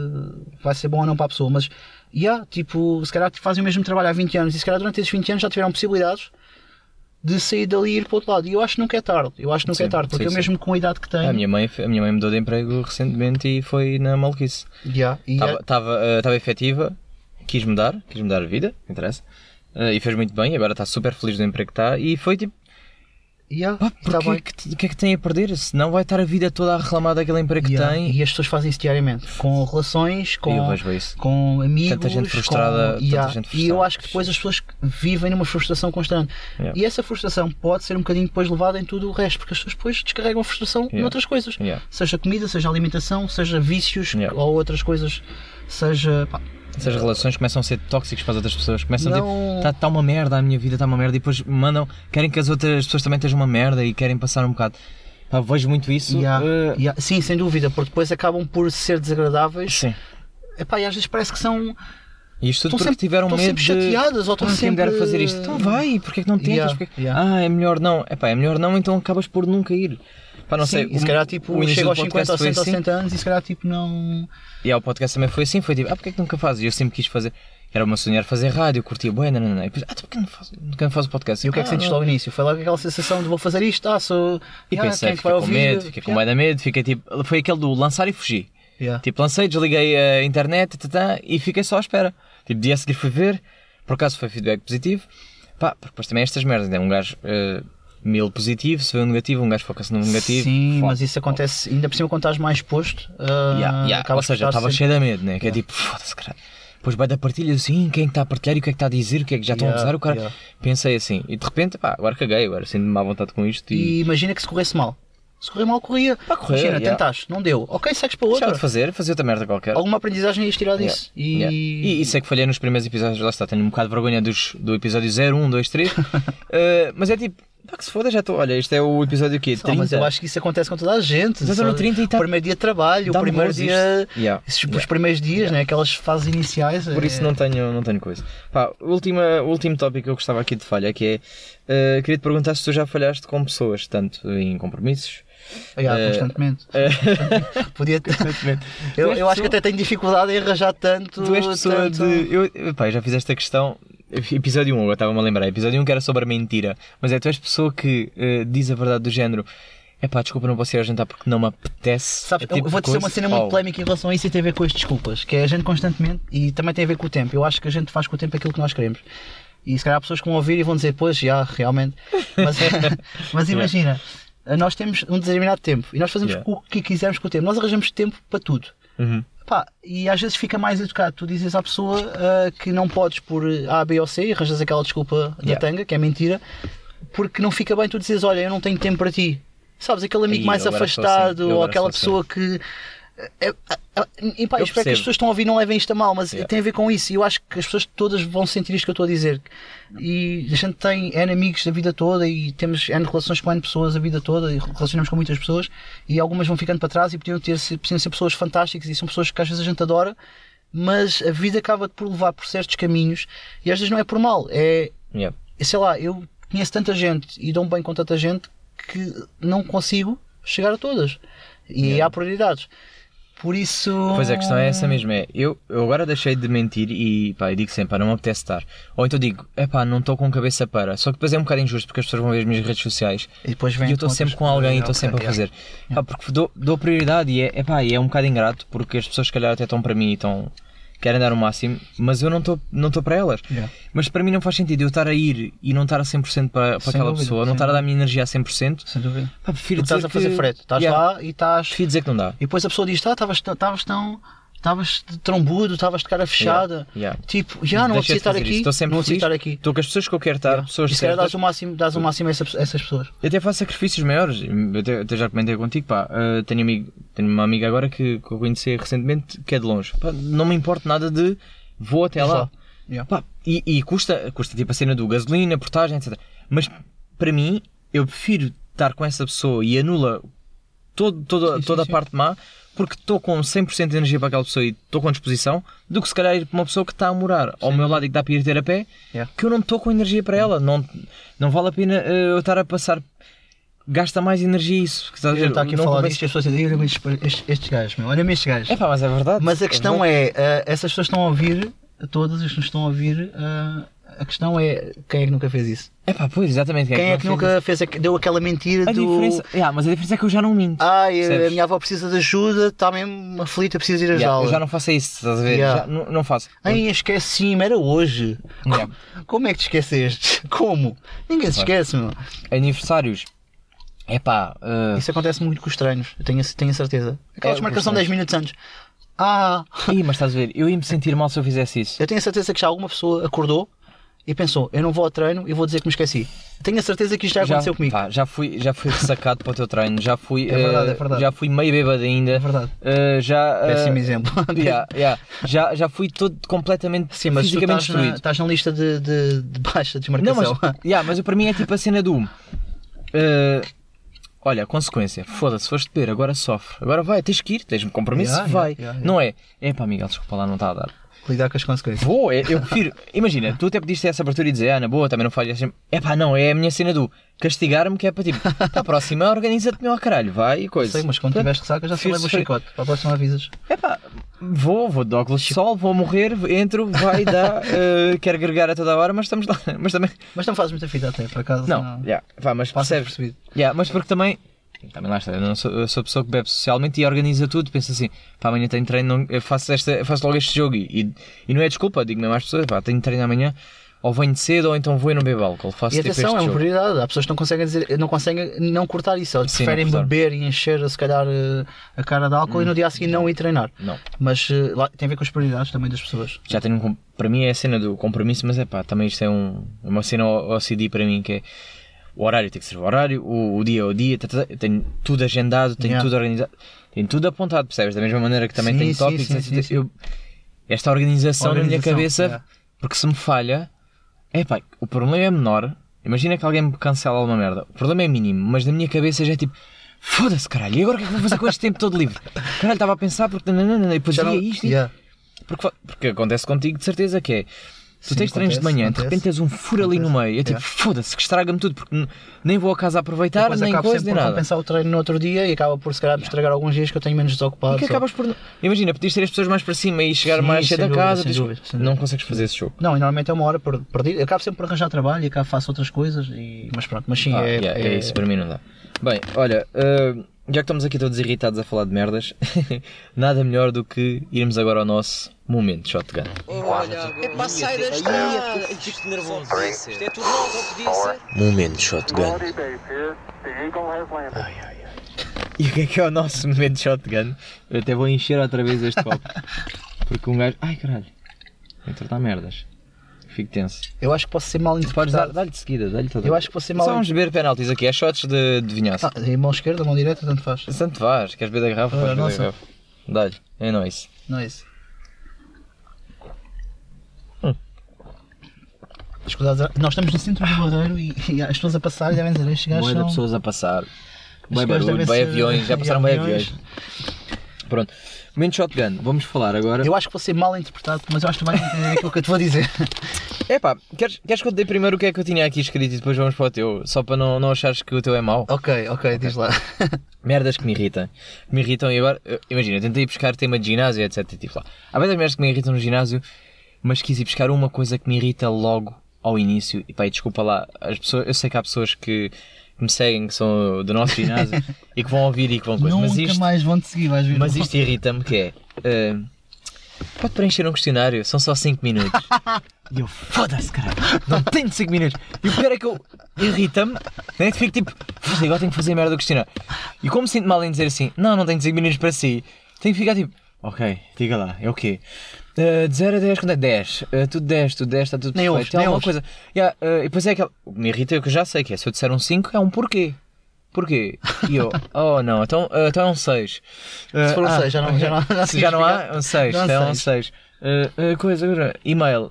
vai ser bom ou não para a pessoa. Mas, yeah, tipo, se calhar fazem o mesmo trabalho há 20 anos e se calhar durante esses 20 anos já tiveram possibilidades de sair dali e ir para o outro lado. E eu acho que nunca é tarde. Eu acho que nunca Sim, é tarde, porque sim, eu sim. mesmo com a idade que tenho. A minha, mãe, a minha mãe mudou de emprego recentemente e foi na maluquice. Yeah, e é- Estava efetiva, quis mudar, quis mudar a vida, interessa. eh, e fez muito bem, agora está super feliz do emprego que está. E foi tipo, yeah, está porque bem. que, que é que tem a perder? Senão vai estar a vida toda a reclamar daquele emprego que Yeah, tem. E as pessoas fazem isso diariamente, com relações, E com, com amigos. Tanta gente frustrada, com- Yeah, gente E frustrada. eu acho que depois as pessoas vivem numa frustração constante. Yeah. E essa frustração pode ser um bocadinho depois levada em tudo o resto, porque as pessoas depois descarregam a frustração Yeah. noutras coisas. Seja comida, seja alimentação, seja vícios ou outras coisas. Seja. pá, Essas relações começam a ser tóxicas para as outras pessoas. Começam Não- tipo, está uma merda, a minha vida está uma merda. E depois mandam, querem que as outras pessoas também estejam uma merda e querem passar um bocado. Pá, vejo muito isso. yeah, eh, yeah. Sim, sem dúvida, porque depois acabam por ser desagradáveis. Sim. Epá, e às vezes parece que são. E isto tudo Estão porque sempre- tiveram estão medo sempre de... chateadas ou estão "Ah, quem me dera sempre- fazer isto. Então vai, porque é que não tentas? Yeah, Porque-. Ah, é melhor não. Epá, é melhor não, então acabas por nunca ir. Pá, não Sim, sei. e se o- calhar tipo, o chega aos 50 ou podcast foi 60 ou assim. 70 anos e se calhar tipo não. E ao podcast também foi assim, foi tipo, ah, porque é que nunca fazes? E eu sempre quis fazer. Era o meu sonho era fazer rádio, curtia bué, não, não, não. E depois, ah, tu porque não fazes, nunca fazes podcast? E o que é que ah, não. logo no início? Foi logo aquela sensação de vou fazer isto, ah, sou. E ah, pensei, é fiquei com medo, fiquei com bué de medo, fiquei tipo, foi aquele do lançar e fugir. Yeah. Tipo, lancei, desliguei a internet tatá, e fiquei só à espera. Tipo, dia a seguir fui ver, por acaso foi feedback positivo. Pá, porque depois também é estas merdas, né? Um gajo eh, mil positivo, se vê um negativo, um gajo foca-se no negativo. Sim, Foda. mas isso acontece ainda por cima quando estás mais exposto. ah, Yeah, yeah. Ou seja, estava sempre- cheio de medo, né? Que é tipo, foda-se, caralho. Depois vai da partilha assim, quem é que está a partilhar e o que é que está a dizer, o que é que já estão Yeah, a usar, o cara. yeah. Pensei assim, e de repente, pá, agora caguei, agora sinto-me à vontade com isto e. E imagina que se corresse mal. Se correr mal, corria. Pá, correr, imagina, yeah. tentaste, não deu. Ok, segues para outra. de fazer, fazia outra merda qualquer. Alguma aprendizagem ias tirar Yeah, disso. E... yeah. E isso é que falhei nos primeiros episódios, lá está, tenho um bocado de vergonha dos, do episódio 0, 1, 2, 3. Uh, mas é tipo, pá, que se foda, já estou. Olha, este é o episódio aqui, Não, 30. mas eu acho que isso acontece com toda a gente. Estou no Só- 30 e tá- O primeiro dia de trabalho, o primeiro dia. Yeah. Esses, Os Yeah. primeiros dias, né? aquelas fases iniciais. Por isso é- não tenho, não tenho coisa. Pá, o último, o último tópico que eu gostava aqui de falha que é, uh, queria te perguntar se tu já falhaste com pessoas, tanto em compromissos. Yeah, Eh, constantemente. uh, Podia ter- Tu eu, eu acho que pessoa- até tenho dificuldade em arranjar tanto. Tu és pessoa tanto- de. Eu, pá, já fiz esta questão. Episódio 1, agora estava-me a lembrar. Episódio 1 que era sobre a mentira. Mas é, tu és pessoa que eh, diz a verdade do género. É pá, desculpa, não posso ir a jantar porque não me apetece. Sabes, tipo eu vou dizer uma cena muito polémica em relação a isso e tem a ver com as desculpas, que é a gente constantemente, e também tem a ver com o tempo. Eu acho que a gente faz com o tempo aquilo que nós queremos. E se calhar há pessoas que vão ouvir e vão dizer, pois, já, realmente. Mas, mas imagina, nós temos um determinado tempo e nós fazemos Yeah. o que quisermos com o tempo. Nós arranjamos tempo para tudo. Uhum. Pá, e às vezes fica mais educado. Tu dizes à pessoa ah, que não podes por A, B ou C e arranjas aquela desculpa da Yeah. tanga, que é mentira, porque não fica bem tu dizes, olha, eu não tenho tempo para ti. Sabes, aquele amigo mais sou afastado assim. Ou aquela sou assim. pessoa que. É, é, é, e pá, eu espero que as pessoas que estão a ouvir não levem isto a mal, mas Yeah. tem a ver com isso. E eu acho que as pessoas todas vão sentir isto que eu estou a dizer. E a gente tem N amigos a vida toda e temos N relações com N pessoas a vida toda e relacionamos com muitas pessoas e algumas vão ficando para trás e podiam, ter, podiam ser pessoas fantásticas e são pessoas que às vezes a gente adora, mas a vida acaba por levar por certos caminhos e às vezes não é por mal, é Yeah. sei lá, eu conheço tanta gente e dou-me bem com tanta gente que não consigo chegar a todas. E Yeah. há prioridades. Por isso. Pois a questão é essa mesmo, é eu, eu agora deixei de mentir e pá, digo sempre, pá, não me apetece estar. Ou então digo, é pá, não estou com cabeça para. Só que depois é um bocado injusto porque as pessoas vão ver as minhas redes sociais E depois vem e eu estou sempre com alguém e estou sempre a fazer. Pá, porque dou, dou prioridade e é, é pá, e é um bocado ingrato porque as pessoas se calhar até estão para mim e estão querem dar o máximo, mas eu não estou não estou para elas. Yeah. Mas para mim não faz sentido eu estar a ir e não estar a 100% para, para Sem aquela dúvida, pessoa, não estar a dar a minha energia a 100%. Sem dúvida. Pá, prefiro Tu estás a fazer que- frete, estás Yeah. lá e estás. Prefiro dizer que não dá. E depois a pessoa diz: tá, estavas tão. Estavas de trombudo, estavas de cara fechada. Yeah. Tipo, já não vou estar aqui. Estou sempre não feliz. estar aqui. Estou com as pessoas que eu quero estar, Yeah. pessoas e se calhar dás o máximo, dás o máximo a essa- a essas pessoas. Eu até faço sacrifícios maiores. Eu até, até já comentei contigo, pá. uh, tenho, amigo, tenho uma amiga agora que, que eu conheci recentemente que é de longe. Pá, não me importa nada de vou até lá. Yeah. Pá, e, e custa, custa tipo a cena do gasolina, portagem, etc. Mas para mim, eu prefiro estar com essa pessoa e anula todo, toda, Sim, sim, toda sim. a parte má porque estou com 100% de energia para aquela pessoa e estou com disposição do que se calhar ir para uma pessoa que está a morar ao meu lado e que dá para ir ter a pé Yeah. que eu não estou com energia para ela. Não, não vale a pena eh, eu estar a passar. Gasta mais energia isso. que estás Eu estou aqui a falar disto e as pessoas dizem: olha-me estes, estes, gajos, meu, olha-me estes gajos. É pá, mas é verdade. Mas a questão verdade. é, eh, essas pessoas estão a ouvir, todas as que nos estão a ouvir, eh, a questão é quem é que nunca fez isso? É pá, pois, exatamente. Quem é que fez nunca fez, aqu- deu aquela mentira isso? A do. diferença, yeah, mas a diferença é que eu já não minto. Ai, a minha avó precisa de ajuda, está mesmo aflita, precisa ir a Yeah, eu já não faço isso, estás a ver? Yeah. Já não, não faço. Ai, esqueci-me, era hoje. Yeah. Como é que te esqueceste? Como? Ninguém se esquece, meu. Aniversários. É pá, uh, Isso acontece muito com os treinos, eu tenho, tenho a certeza. Aquelas É, marcação com os 10 minutos antes. Ah, ih, mas estás a ver? Eu ia me sentir mal se eu fizesse isso. eu tenho a certeza que já alguma pessoa acordou e pensou: eu não vou ao treino e vou dizer que me esqueci. Tenho a certeza que isto já aconteceu comigo. pá, já fui, já fui ressacado para o teu treino, já fui, É verdade, uh, é verdade. já fui meio bêbado ainda. É verdade. Uh, já, uh, Péssimo exemplo. yeah, yeah. Já, já fui todo completamente Sim, mas fisicamente estás na, destruído. estás na lista de, de, de baixa Não, desmarcação. mas, yeah, mas para mim é tipo a cena do. uh, olha, consequência, foda-se, foste beber, agora sofre. Agora vai, tens que ir, tens um compromisso, Yeah, vai. yeah, yeah, Não é? É pá, Miguel, desculpa lá, não está a dar. Lidar com as consequências. Vou, é- eu prefiro. Imagina, tu até pediste essa abertura e dizer, ah, na boa, também não falhas. É pá, não, é a minha cena do castigar-me, que é para tipo, para a próxima, organiza-te meu caralho, vai e coisa. Sei, mas quando tiveres ressaca já se leva o chicote. Para a próxima avisas. É pá, vou, vou de óculos de sol, vou morrer, entro, vai, dá, eh, quero agregar a toda hora, mas estamos lá. Mas também. Mas não fazes muita fita até, por acaso. Não, yeah, pá, mas Passa percebes? Yeah, mas porque também. Também lá está, eu, não sou, eu sou a pessoa que bebe socialmente e organiza tudo. Pensa assim, pá, amanhã tenho treino, não- eu faço, esta, eu faço logo este jogo. E, e, não é desculpa, digo mesmo às pessoas, pá, tenho treino amanhã, ou venho cedo, ou então vou e não bebo álcool. Faço E tipo atenção, é uma jogo. prioridade. Há pessoas que não conseguem, dizer, não conseguem não cortar isso. Eles Sim, preferem beber e encher, se calhar, eh, a cara de álcool e no dia a seguir não ir treinar. Não. Mas eh, lá, tem a ver com as prioridades também das pessoas. Já tenho um, para mim é a cena do compromisso, mas é pá, também isto é um, uma cena OCD para mim que é o horário tem que ser o horário, o, o dia é o dia, tá, tá, tenho tudo agendado, tenho Yeah. tudo organizado, tenho tudo apontado, percebes? Da mesma maneira que também Sim, tenho tópicos, sim, etc. sim, sim. Eu- esta organização, na minha Organização, cabeça, yeah. porque se me falha, é pá, o problema é menor. Imagina que alguém me cancela uma merda, o problema é mínimo, mas na minha cabeça já é tipo. Foda-se, caralho, e agora o que é que vou fazer com este tempo todo livre? Caralho, estava a pensar porque. nananana, E depois não- isto. e- Yeah. porque, porque acontece contigo de certeza que é. Tu tens treinos de acontece, manhã, de acontece. repente tens um furo ali no meio. Eu tipo, yeah. foda-se, que estraga-me tudo, porque nem vou a casa aproveitar, Depois nem acabo coisa, sempre nem por nada. compensar o treino no outro dia e acaba por se calhar estragar alguns dias que eu tenho menos desocupado. E que acabas por. Imagina, podias ter as pessoas mais para cima e chegar Sim, mais cedo a dúvida, casa. dúvida, sem Não dúvida. consegues fazer esse jogo. Não, e normalmente é uma hora per- perdida. Eu acabo sempre por arranjar trabalho e acabo faço outras coisas. E... Mas pronto, mas sim, Ah, é, yeah, é- é isso, para mim não dá. Bem, olha, uh, já que estamos aqui todos irritados a falar de merdas, nada melhor do que irmos agora ao nosso momento shotgun. É para sair da estrada. Fico nervoso. Isto é tudo novo, não podia ser. Momento shotgun. E o que é que é o nosso momento shotgun? Eu até vou encher outra vez este copo. Porque um gajo. Ai caralho. Vou tratar merdas. Fico tenso. Eu acho que posso ser mal interpretado. dá-lhe de seguida, dá-lhe toda. Eu acho que vou ser mal. Só vamos beber penaltis aqui, é shots de, de vinhaça. Ah, e mão esquerda, mão direita, tanto faz. Santo faz, queres beber da garrafa? Ah, beber da nossa. garrafa. Dá-lhe, é nóis. Não é isso. Hum. Os cuidados- Nós estamos no centro do Barreiro e, e as pessoas a passar e devem dizer: estes gajos são. pessoas a passar. Bem barulho, bem aviões, já passaram bem aviões. aviões. Pronto, momento shotgun, vamos falar agora. Eu acho que vou ser mal interpretado, mas eu acho que tu vais entender aquilo que eu te vou dizer. Epá, queres, queres que eu te dê primeiro o que é que eu tinha aqui escrito e depois vamos para o teu? Só para não, não achares que o teu é mau? ok, ok, diz lá. Merdas que me irritam. Que me irritam e agora, imagina, eu tentei buscar tema de ginásio, etc. Tipo lá. Há muitas merdas que me irritam no ginásio, mas quis ir buscar uma coisa que me irrita logo ao início. E pá, e desculpa lá, as pessoas, eu sei que há pessoas que, que me seguem, que são do nosso ginásio e que vão ouvir e que vão coisa. Mas Nunca isto, mais vão te seguir, vais ver. mas isto irrita-me que é. eh, pode preencher um questionário, são só 5 minutos. E eu, foda-se, caralho, não tenho 5 minutos. E o pior é que eu irrita-me, né? Fico tipo, "Foda-se, agora tenho que fazer a merda do questionário. E como sinto mal em dizer assim, não, não tenho 5 minutos para si, tenho que ficar tipo, ok, diga lá, é o quê? Uh, de 0 a 10, quanto é? 10. Uh, tudo 10, tudo 10, está tudo Nem perfeito. Tem nem alguma coisa. Yeah, uh, e depois é aquela. O que me irrita é que eu já sei, que é se eu disser um 5 é um porquê. Porquê? E eu, oh não, então, uh, então é um 6. Se for um seis, já não- já não- já se já não há, é um 6. não Então é um seis. 6. Uh, uh, coisa, agora, e-mail.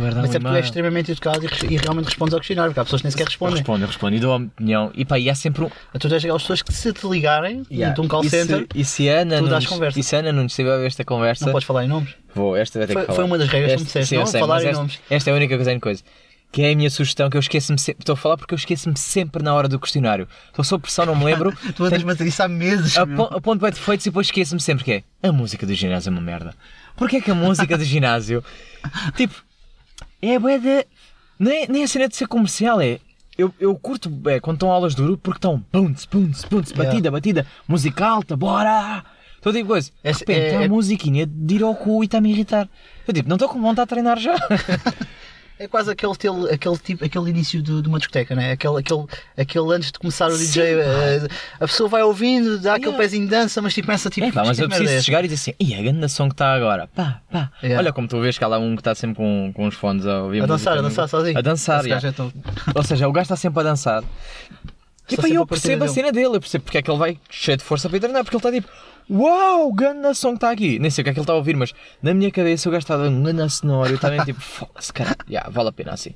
Guardar Mas é porque tu és extremamente educado e, e realmente respondes ao questionário, porque há pessoas que nem sequer Eu respondem. respondo, eu respondo e dou a minha opinião. E pá, e há sempre um. Tu tens aquelas pessoas que se te ligarem Yeah. de um call E se- center, E se a Ana tu dás conversa. e se Ana Nunes estiver a ver esta conversa, não podes falar em nomes. vou, esta vai ter Foi- que falar. foi uma das regras que me disseste, sim, não sei, falar em esta, nomes. Esta é a única coisa em coisa. Que é a minha sugestão que eu esqueço-me sempre. Estou a falar porque eu esqueço-me sempre na hora do questionário. Estou sob pressão, não me lembro. Tu andas-me a dizer isso há meses. A, meu. pon- a ponto bem defeitos e depois esqueço-me sempre que é a música do ginásio é uma merda. Porquê é que a música do ginásio, tipo, é bué de... Nem, nem a cena de ser comercial, é... Eu, eu curto é, quando estão aulas de grupo porque estão punts, punts, Yeah. batida, batida, música alta, bora! Todo tipo de coisa. De Esse- repente, é- está a é- musiquinha de ir ao cu e está-me a irritar. Eu tipo, não estou com vontade de treinar já. É quase aquele, tel- aquele, tipo, aquele início de, de uma discoteca, né? aquele, aquele, aquele antes de começar o DJ. eh, a pessoa vai ouvindo, dá aquele Yeah. pezinho de dança, mas tipo, começa tipo. É, pá, mas "Isto eu merda preciso é chegar e dizer assim, e a grande som que está agora, pá, pá. Yeah. Olha como tu vês que há lá um que está sempre com, com os fones a ouvir A dançar, a dançar sozinho. A dançar, yeah. é tão- Ou seja, o gajo está sempre a dançar. E pá, eu a percebo a cena dele, eu percebo porque é que ele vai cheio de força para treinar, porque ele está tipo, uau, ganda som que está aqui. Nem sei o que é que ele está a ouvir, mas na minha cabeça o gajo está a dar um ganda sonoro eu estava tipo, foda-se, cara, yeah, vale a pena assim.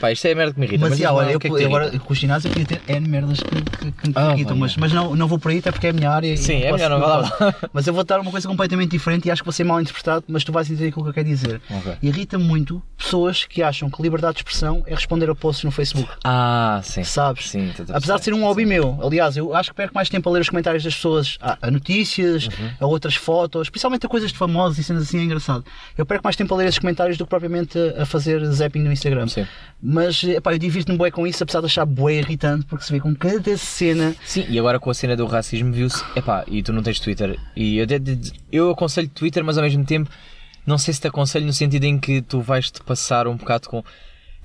Pá, isto é a merda que me irrita. Mas, Mas, já, olha, eu, o é te agora com o ginásio eu ter N merdas que, que, que me Ah, irritam, vai, mas, vai. mas não, não vou por aí até porque é a minha área. Sim, é posso- melhor não vá lá. Mas eu vou dar uma coisa completamente diferente e acho que vou ser mal interpretado, mas tu vais entender aquilo que eu quero dizer. Ok. Irrita muito pessoas que acham que liberdade de expressão é responder a posts no Facebook. Ah, sim. Sabes? Sim, Apesar de ser um hobby meu, aliás, eu acho que perco mais tempo a ler os comentários das pessoas a, a notícias, Uhum. a outras fotos, principalmente a coisas de famosos e cenas assim, é engraçado. Eu perco mais tempo a ler esses comentários do que propriamente a, fazer zapping no Instagram. Sim. Mas epá, eu divirto-me bué com isso, apesar de achar bué irritante, porque se vê com cada cena. Sim, e agora com a cena do racismo viu-se, epá, e tu não tens Twitter, e eu, eu aconselho Twitter, mas ao mesmo tempo, não sei se te aconselho no sentido em que tu vais-te passar um bocado com.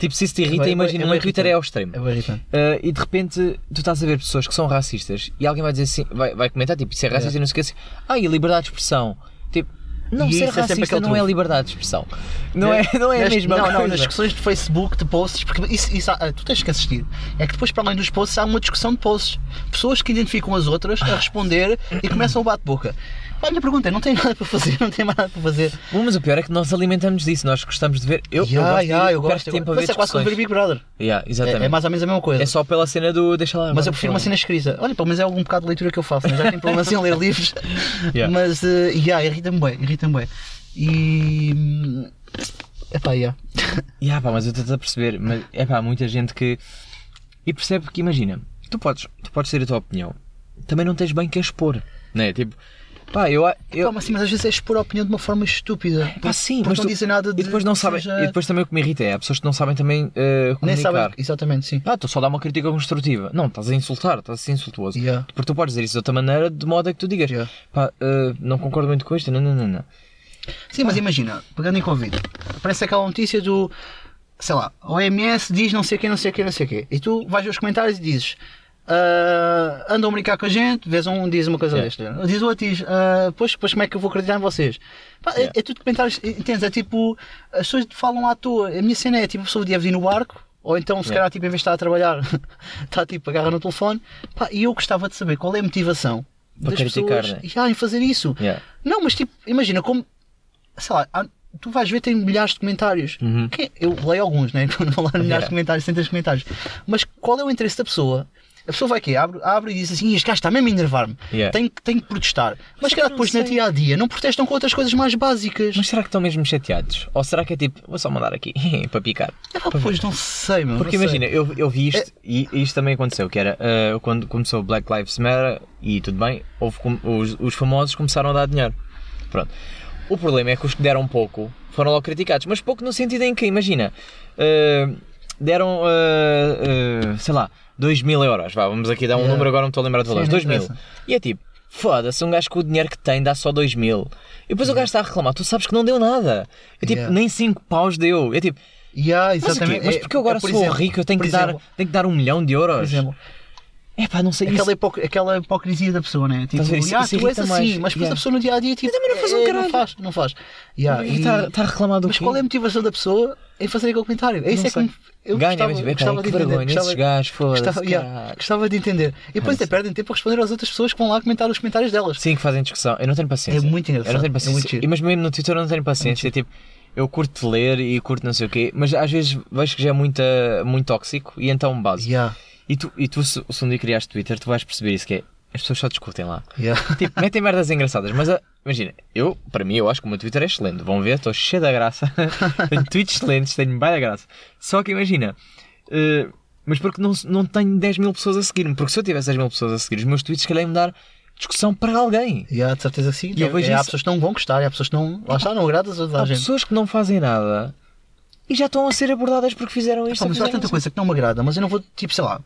Tipo, se isso te irrita, bué- imagina, é bué no Twitter é ao extremo. É irritante. Uh, e de repente tu estás a ver pessoas que são racistas e alguém vai dizer assim, vai, vai comentar tipo, isso é racista e não que assim, ah, e liberdade de expressão. Tipo, não E ser é racista aquele não é liberdade de expressão. Não é, não é a mesma não, coisa. não, nas discussões de Facebook, de posts, porque isso, isso tu tens que assistir. É que depois, para além dos posts, há uma discussão de posts. Pessoas que identificam as outras a responder e começam o bate-boca. A minha pergunta é: não tem nada para fazer, não tem mais nada para fazer. Bom, mas o pior é que nós alimentamos disso, nós gostamos de ver. Eu, eu Ya, gosto, ya, de, eu gosto. tempo a Mas ver é quase como ver. Big Brother. Ya, exatamente. É, é mais ou menos a mesma coisa. É só pela cena do deixa lá. Mas eu prefiro uma cena escrita. Olha, pelo menos é algum bocado de leitura que eu faço, né? já tenho problemas em ler livros. Yeah. Mas, uh, yeah, irrita-me bem, irrita-me bem. E. hum, Epá, yeah. Ya, pá, mas eu estou a perceber, mas é pá, muita gente que. E percebe que, imagina, tu podes, tu podes ter a tua opinião, também não tens bem que a expor, não é? Tipo, pá, eu. eu Pá, mas, sim, mas às vezes é expor a opinião de uma forma estúpida. pá, sim, Porque mas não tu- dizem nada de. E depois não sabem. seja- E depois também o que me irrita é, há pessoas que não sabem também eh, Nem comunicar. sabem. Exatamente, sim. Ah, estou só dar uma crítica construtiva. Não, estás a insultar, estás a ser insultuoso. Yeah. Porque tu podes dizer isso de outra maneira, de modo a que tu digas, Yeah. pá, eh, não concordo muito com isto, não, não, não, não. Sim, mas imagina, pegando em Covid, aparece aquela notícia do. Sei lá, OMS diz não sei o que, não sei o que, não sei o que. E tu vais ver os comentários e dizes. "Ah, andam a brincar com a gente, vês um diz uma coisa Yeah. desta. Diz o outro diz, "Ah, pois, pois como é que eu vou acreditar em vocês? Pá, é- Yeah. é, tudo comentários, entendes? É tipo, as pessoas falam à toa. A minha cena é tipo, a pessoa deve vir no barco, ou então se Yeah. calhar tipo, em vez de estar a trabalhar, está tipo, agarra no telefone. Pá, e eu gostava de saber qual é a motivação Para das criticar, pessoas né? yeah, em fazer isso. Yeah. Não, mas tipo, imagina como. Sei lá, tu vais ver, tem milhares de comentários. Uhum. Eu leio alguns, né? Quando lá milhares Yeah. de comentários, centenas de comentários. Mas qual é o interesse da pessoa? A pessoa vai quê? Abre, abre e diz assim: "Ih, este gajo está mesmo a enervar-me. Yeah. Tenho, que- tenho que protestar. Mas, não depois, no dia a dia, não protestam com outras coisas mais básicas. Mas será que estão mesmo chateados? Ou será que é tipo, vou só mandar aqui para picar? Ah, pois não sei, meu. Porque sei. imagina, eu, eu vi É- isto e isto também aconteceu, que era uh, quando começou o Black Lives Matter e tudo bem, houve com- os, os famosos começaram a dar dinheiro. Pronto. O problema é que os que deram pouco foram logo criticados, mas pouco no sentido em que, imagina, uh, deram, uh, uh, sei lá, 2 mil euros, vá, vamos aqui dar um Yeah. número, agora não estou a lembrar de valores, não 2 mil. E é tipo, foda-se, um gajo com o dinheiro que tem dá só 2 mil. E depois o gajo está a reclamar, tu sabes que não deu nada. É tipo, Yeah. nem 5 paus deu. É tipo, Yeah, mas, exatamente. mas É- porque eu agora é, sou exemplo- rico, eu tenho que, dar, exemplo- tenho que dar um milhão de euros. Por exemplo, É pá, não sei isso. aquela, hipoc- aquela hipocrisia da pessoa, né? Tipo? Isso- "Ah, isso tu és assim, mais. mas depois Yeah. a pessoa no dia a dia tipo, também não faz um "É, caralho." Não faz, não faz. Yeah, e- Está está a reclamar do Mas qual é a motivação da pessoa em fazer aquele comentário? É isso Não é que eu Ganha, gostava, mas gostava de entender. vergonha, esses Gostava, gajos, foda-se, gostava, yeah, gostava de entender. E depois até perdem tempo a responder às outras pessoas que vão lá comentar os comentários delas. Sim, que fazem discussão. Eu não tenho paciência. É muito engraçado, Eu não tenho é paciência. E mas mesmo no Twitter eu não tenho paciência. tipo, eu curto ler e curto não sei o quê, mas às vezes vejo que já é muito, muito tóxico e então base. Yeah, E tu, e tu se, se um dia criaste Twitter, tu vais perceber isso que é. As pessoas só discutem lá. yeah. Tipo, metem merdas engraçadas, mas ah, imagina, eu, para mim, eu acho que o meu Twitter é excelente. Vão ver, estou cheio da graça. tenho tweets excelentes, tenho bem da graça. Só que imagina, eh, mas porque não, não tenho 10 mil pessoas a seguir-me? Porque se eu tivesse 10 mil pessoas a seguir, os meus tweets, se calhar, iam dar discussão para alguém. Yeah, de certeza sim. E eu É- vejo é, há isso- pessoas que não vão gostar, e há pessoas que não. Lá está, não agradas a toda Há a gente. pessoas que não fazem nada e já estão a ser abordadas porque fizeram isto. Pá, mas há tanta coisa que não me agrada, mas eu não vou, tipo, sei lá,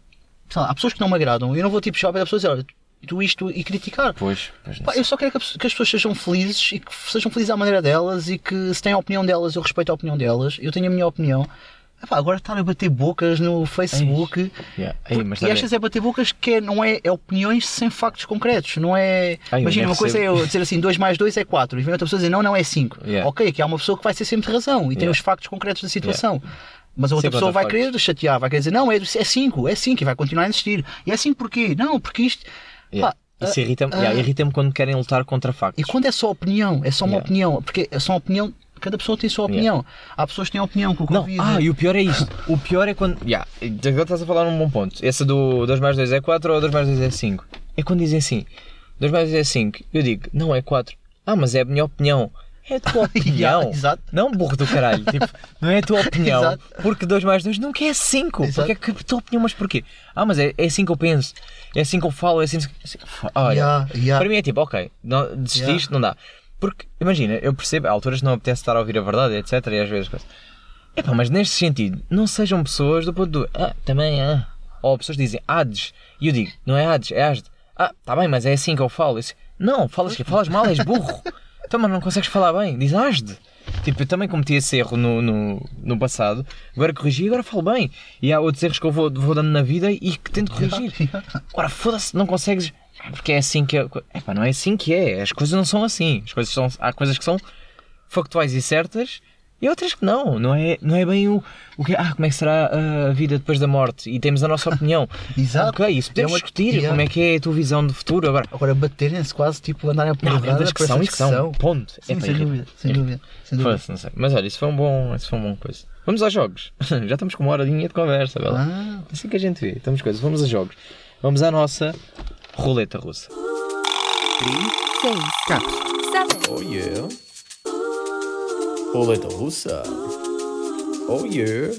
lá, há pessoas que não me agradam eu não vou, tipo, chegar para a pessoa e dizer, olha, tu isto e criticar. Pois, pois Pá, eu só quero que, as pessoas sejam felizes e que sejam felizes à maneira delas e que se têm a opinião delas, eu respeito a opinião delas, eu tenho a minha opinião. Epá, agora estar a bater bocas no Facebook. Yeah. Ei, e tá vezes é bater bocas que é, não é, é opiniões sem factos concretos. Não é. Ai, imagina, uma coisa é eu dizer assim 2 mais 2 é 4 e vem outra pessoa dizer não, não é 5. Yeah. Ok, aqui há uma pessoa que vai ter sempre razão e tem Yeah. os factos concretos da situação. Mas a outra Sempre pessoa vai querer chatear, vai querer dizer não, é 5, é 5 e vai continuar a insistir. E é 5 porquê? Não, porque isto. Yeah. Pá, Isso ah, irrita-me ah, yeah, irrita-me quando querem lutar contra factos. e quando é só opinião, é só uma Yeah. opinião, porque é só uma opinião, cada pessoa tem a sua opinião. Há pessoas que têm opinião com o Não, Covid. ah, e o pior é isto. O pior é quando. Yeah, agora estás a falar num bom ponto. Essa do 2 mais 2 é 4 ou 2 mais 2 é 5. É quando dizem assim: 2 mais 2 é 5. Eu digo, não é 4. Ah, mas é a minha opinião. É a tua opinião. Yeah, exato. Não, burro do caralho. Tipo, não é a tua opinião. Exato. Porque 2 mais 2 nunca é 5. Exato. Porque é que a tua opinião, mas porquê? Ah, mas é, é assim que eu penso. É assim que eu falo. É assim que. Olha, Yeah, yeah. para mim é tipo, ok, não, desististe, não dá. Porque, imagina, eu percebo, há alturas não apetece estar a ouvir a verdade, etc. E às vezes. Epá, mas neste sentido, não sejam pessoas do ponto do. Ah, também, ah. Ou pessoas dizem Hades. E eu digo, não é Hades, é Asde. Ah, tá bem, mas é assim que eu falo. Eu disse, não, falas, falas mal, és burro. então, mas não consegues falar bem. Diz Asde. Tipo, eu também cometi esse erro no, no, no passado. Agora corrigi e agora falo bem. E há outros erros que eu vou, vou dando na vida e que tento corrigir. Ora, foda-se, não consegues. Porque é assim que é. Epá, não é assim que é. As coisas não são assim. As coisas são, há coisas que são factuais e certas e outras que não. Não é, não é bem o, o que Ah, como é que será a vida depois da morte? E temos a nossa opinião. Exato. Ok, isso podemos É uma- discutir. yeah. Como é que é a tua visão de futuro agora? Agora baterem-se quase, tipo, andarem a porrada das que são e que são. Ponto. Sim, Epá, sem dúvida, sem dúvida. Sem dúvida. Não sei. Mas olha, isso foi um bom, isso foi um bom coisa. Vamos aos jogos. Já estamos com uma horadinha de conversa, Bela. Ah, Assim que a gente vê. Estamos coisas. Vamos a jogos. Vamos à nossa roleta russa. seven, Oh yeah. Roleta russa. Oh yeah.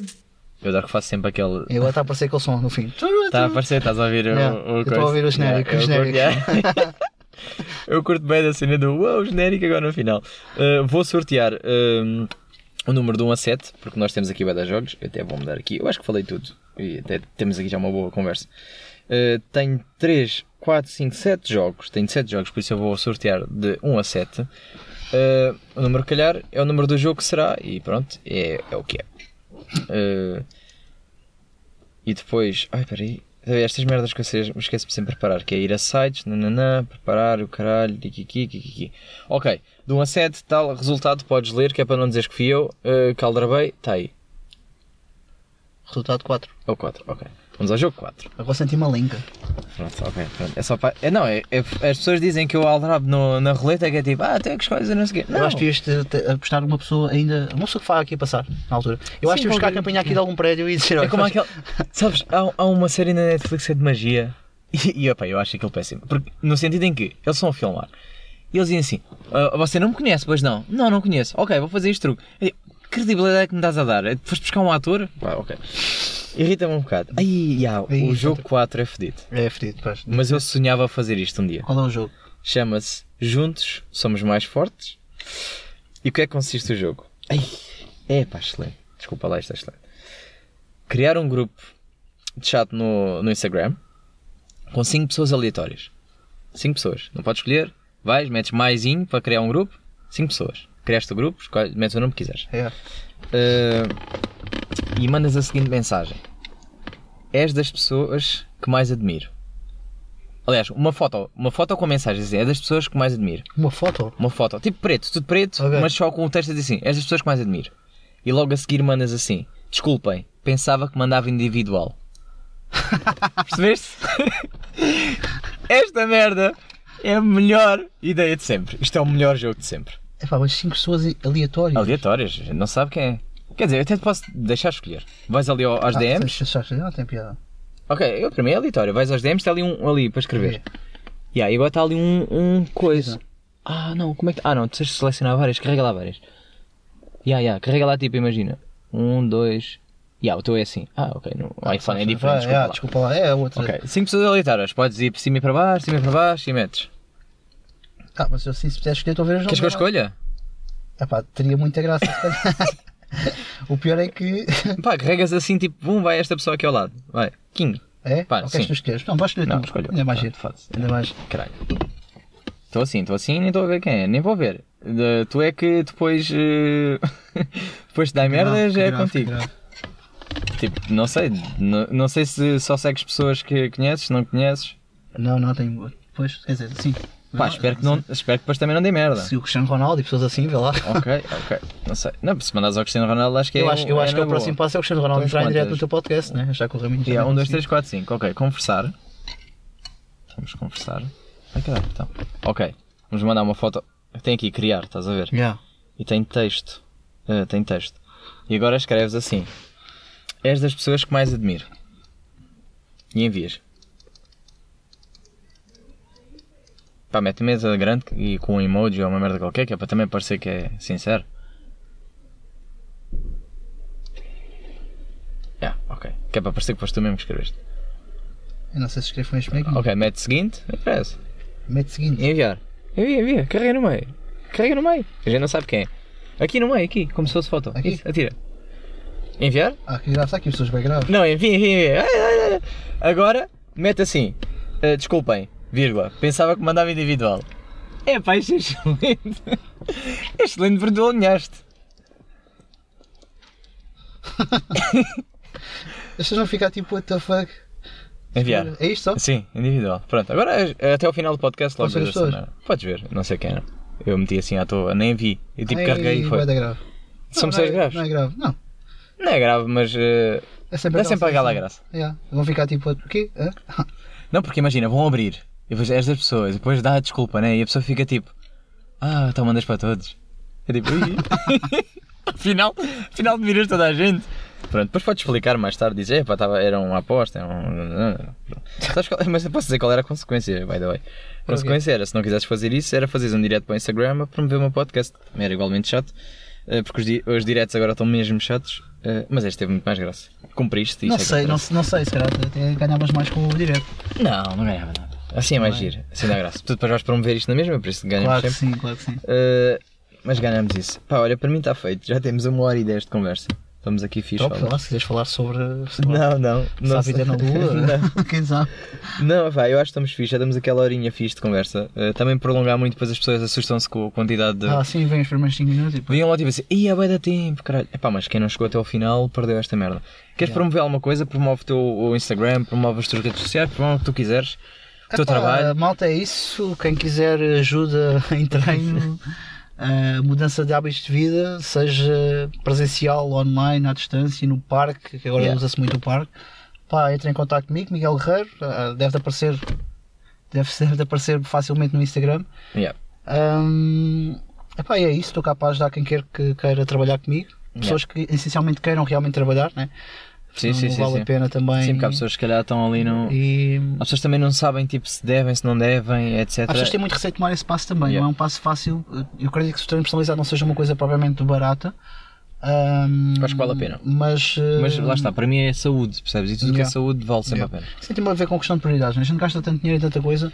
Eu adoro que faço sempre aquele. e agora está a aparecer aquele som no fim. Está a aparecer, estás a ouvir Yeah, o, o eu estou a ouvir o genérico, Yeah, o eu curto- genérico. yeah. Eu curto bem da cena do uau, genérico agora no final. Uh, vou sortear um, o número de 1 a 7, porque nós temos aqui o da jogos. Eu até vou mudar aqui. Eu acho que falei tudo. E até temos aqui já uma boa conversa. Uh, tenho 3, 4, 5, 7 jogos. Tenho 7 jogos, por isso eu vou sortear de 1 a 7. Uh, o número calhar é o número do jogo que será. E pronto, é, é o que é. Uh, e depois. Ai, peraí. Estas merdas que vocês me sempre de preparar, que é ir a sites, nananã, preparar o caralho, kikiki, kikiki. Ok, de 1 a 7, tal resultado, podes ler, que é para não dizeres que fui eu, uh, que aldrabei, está aí. Resultado 4. É o 4, ok. Vamos ao jogo 4. Agora senti uma linka. Pronto, ok. Pronto. É só para. É, não, é, é- as pessoas dizem que eu aldrabo no, na roleta, que é tipo, ah, tem que escolher, não sei o quê. Não. Eu acho que devias ter- apostar uma pessoa ainda. Uma pessoa que vai aqui a passar, na altura. Eu acho Sim, que devíamos buscar a campanha aqui de algum prédio e dizer. É como faz- aquele. Sabes, há, há uma série na Netflix que é de magia. E, e opa, eu acho aquilo péssimo. Porque, no sentido em que eles estão a filmar. E eles dizem assim: "Ah, Você não me conhece, pois não? Não, não conheço. Ok, vou fazer este truque. Eu digo, Que credibilidade é que me estás a dar? É, Foste buscar um ator? Pá, ok. Irrita-me um bocado. Ai, já, Ai, o jogo 4 é fedido. É fedido, pois. Mas eu sonhava fazer isto um dia. Qual é o jogo? Chama-se Juntos Somos Mais Fortes. E o que é que consiste o jogo? Ai, é pá, excelente. Desculpa lá, isto é excelente. Criar um grupo de chat no, no Instagram com 5 pessoas aleatórias. 5 pessoas. Não podes escolher, vais, metes maisinho para criar um grupo, 5 pessoas. Criaste o grupo, metes o nome que quiseres. É. Uh, e mandas a seguinte mensagem: És das pessoas que mais admiro. Aliás, uma foto, uma foto com a mensagem assim, é das pessoas que mais admiro. Uma foto? Uma foto, tipo preto, tudo preto, Ok. mas só com o texto a dizer assim: És das pessoas que mais admiro. E logo a seguir mandas assim: Desculpem, pensava que mandava individual. Percebeste? Esta merda é a melhor ideia de sempre. Isto é o melhor jogo de sempre. É pá, mas 5 pessoas aleatórias. Aleatórias, não sabe quem é. Quer dizer, eu até te posso deixar escolher. Vais ali ao- às Ah, DMs. tens- tens- Não tem piada. Ok, eu para mim é aleatório. Vais aos DMs, está ali um ali para escrever. Yeah, e agora está ali um, um coisa. Ah, não, como é que. Ah, não, tu tens de selecionar várias, carrega lá várias. Yeah, yeah, carrega lá tipo, imagina. Um, dois. Yeah, o teu é assim. Ah, ok, no iPhone é diferente. Desculpa ah, lá. desculpa lá. É outra. Ok, 5 pessoas aleatórias. Podes ir para cima e para baixo, cima e para baixo e metes. Ah, mas assim, se puder escolher, estou a ver as Queres que eu escolha? Ah pá, teria muita graça. se calhar. o pior é que. Pá, carregas assim tipo, bum, vai esta pessoa aqui ao lado. Vai, King. É? Pá, Ou queres tu escolheres? Não, vais escolher Não, tu. escolho. Ainda é mais Tá, giro. foda-se. Ainda mais. Caralho. Estou assim, estou assim nem estou a ver quem é, nem vou ver. De- tu é que depois. eh, depois de dar merda já é grave, contigo. Tipo, não sei. Não, não sei se só segues pessoas que conheces, se não conheces. Não, não, tenho. Pois, quer dizer, sim. Pá, espero que, não, espero que depois também não dê merda. Se o Cristiano Ronaldo e pessoas assim, vê lá. Ok, ok. Não sei. Não, se mandares ao Cristiano Ronaldo, acho que é. eu acho, eu é acho que o próximo passo é o Cristiano Ronaldo Então, entrar em direto no teu podcast, né? Já que o Raminho Yeah, também 1, 2, conseguiu. 3, 4, 5. Ok, conversar. Vamos conversar. Ai caralho, então. Ok, vamos mandar uma foto. Tem aqui criar, estás a ver? Yeah. E tem texto. Eh, tem texto. E agora escreves assim: És das pessoas que mais admiro. E envias. Pá, mete mesa grande e com um emoji ou uma merda qualquer, que é para também parecer que é sincero. Yeah, ok. Que é para parecer que foste tu mesmo que escreveste. Eu não sei se escrevo com este meio. Ok, mete seguinte, não interessa. Mete seguinte. Enviar. Envia, envia. Carrega no meio. Carrega no meio. A gente não sabe quem é. Aqui no meio, aqui, como se fosse foto. Aqui? Isso, atira. Enviar? Ah, que está aqui pessoas bem graves. Não, envia, envia, envia. Agora, mete assim. eh, desculpem, vírgula. Pensava que mandava individual. É pá, isto é excelente. É excelente porque tu alinhaste. Deixa não ficar tipo, what the fuck. Enviar. É isto só? Sim, individual. Pronto, agora eh, até ao final do podcast logo ver. Podes ver, não sei quem era. Eu meti assim à toa, nem vi. Eu tipo Ai, carreguei e foi. da grave. São Não, não é- graves. Não é grave, não. Não é grave, mas eh, É sempre, dá sempre aquela graça. Yeah. Vão ficar tipo, o quê? Hã? Não, porque imagina, vão abrir e depois és das pessoas e depois dá a desculpa, né? E a pessoa fica tipo, ah, então mandas para todos. É tipo, "Ih." afinal, afinal admiras toda a gente. Pronto, depois podes explicar mais tarde, dizer, pá, tava, era uma aposta, era um... Sabes qual- mas eu posso dizer qual era a consequência, by the way. A consequência era, se não quisesses fazer isso, era fazeres um direto para o Instagram a promover meu podcast. Era igualmente chato, eh, porque os, di os diretos agora estão mesmo chatos, eh, mas este teve muito mais graça. Cumpriste e Não é sei, não, não sei, se calhar até ganhavas mais com o direto. Não, não ganhava nada. Assim é mais giro, assim dá graça. Tu depois vais promover isto na mesma, por isso ganhamos Claro que sempre. sim, claro que sim. Uh, mas ganhamos isso. Pá, olha, para mim está feito. Já temos uma hora e dez de conversa. Estamos aqui fixe. Top, lá, se quiseres falar sobre. lá, Não, não. Não, há vida na lua, não, quem sabe? não, pá, eu acho que estamos fixe. Já damos aquela horinha fixe de conversa. Uh, também prolongar muito, depois as pessoas assustam-se com a quantidade de. Ah, sim, vem os primeiros 5 minutos e depois. Vinham lá tipo assim, ia vai dar tempo, caralho. Epá, mas quem não chegou até ao final perdeu esta merda. Queres promover alguma coisa? Promove o teu o Instagram, promove as tuas redes sociais, promove o que tu quiseres. O teu Epá, trabalho. Malta, é isso. Quem quiser ajuda em treino, eh, mudança de hábitos de vida, seja presencial, online, à distância, no parque, que agora Yeah. usa-se muito o parque, pá, entre em contato comigo, Miguel Guerreiro, ah, deve aparecer, deve ser de aparecer facilmente no Instagram. Yeah. Hum, epá, é isso, estou capaz de dar quem quer que queira trabalhar comigo. Pessoas que essencialmente queiram realmente trabalhar, né? Sim, sim, Não sim. vale sim. a pena também. Sim, porque há pessoas que se calhar estão ali no. E As pessoas também não sabem tipo, se devem, se não devem, etc. As pessoas têm muito receio de tomar esse passo também, Yeah. não é um passo fácil. Eu acredito que se o treino personalizado não seja uma coisa propriamente barata. hum, Acho que vale a pena. Mas, eh, Mas lá está, para mim é saúde, percebes? E tudo que é Yeah. saúde vale sempre Yeah. a pena. Isso tem a ver com questão de prioridades, né? a gente gasta tanto dinheiro em tanta coisa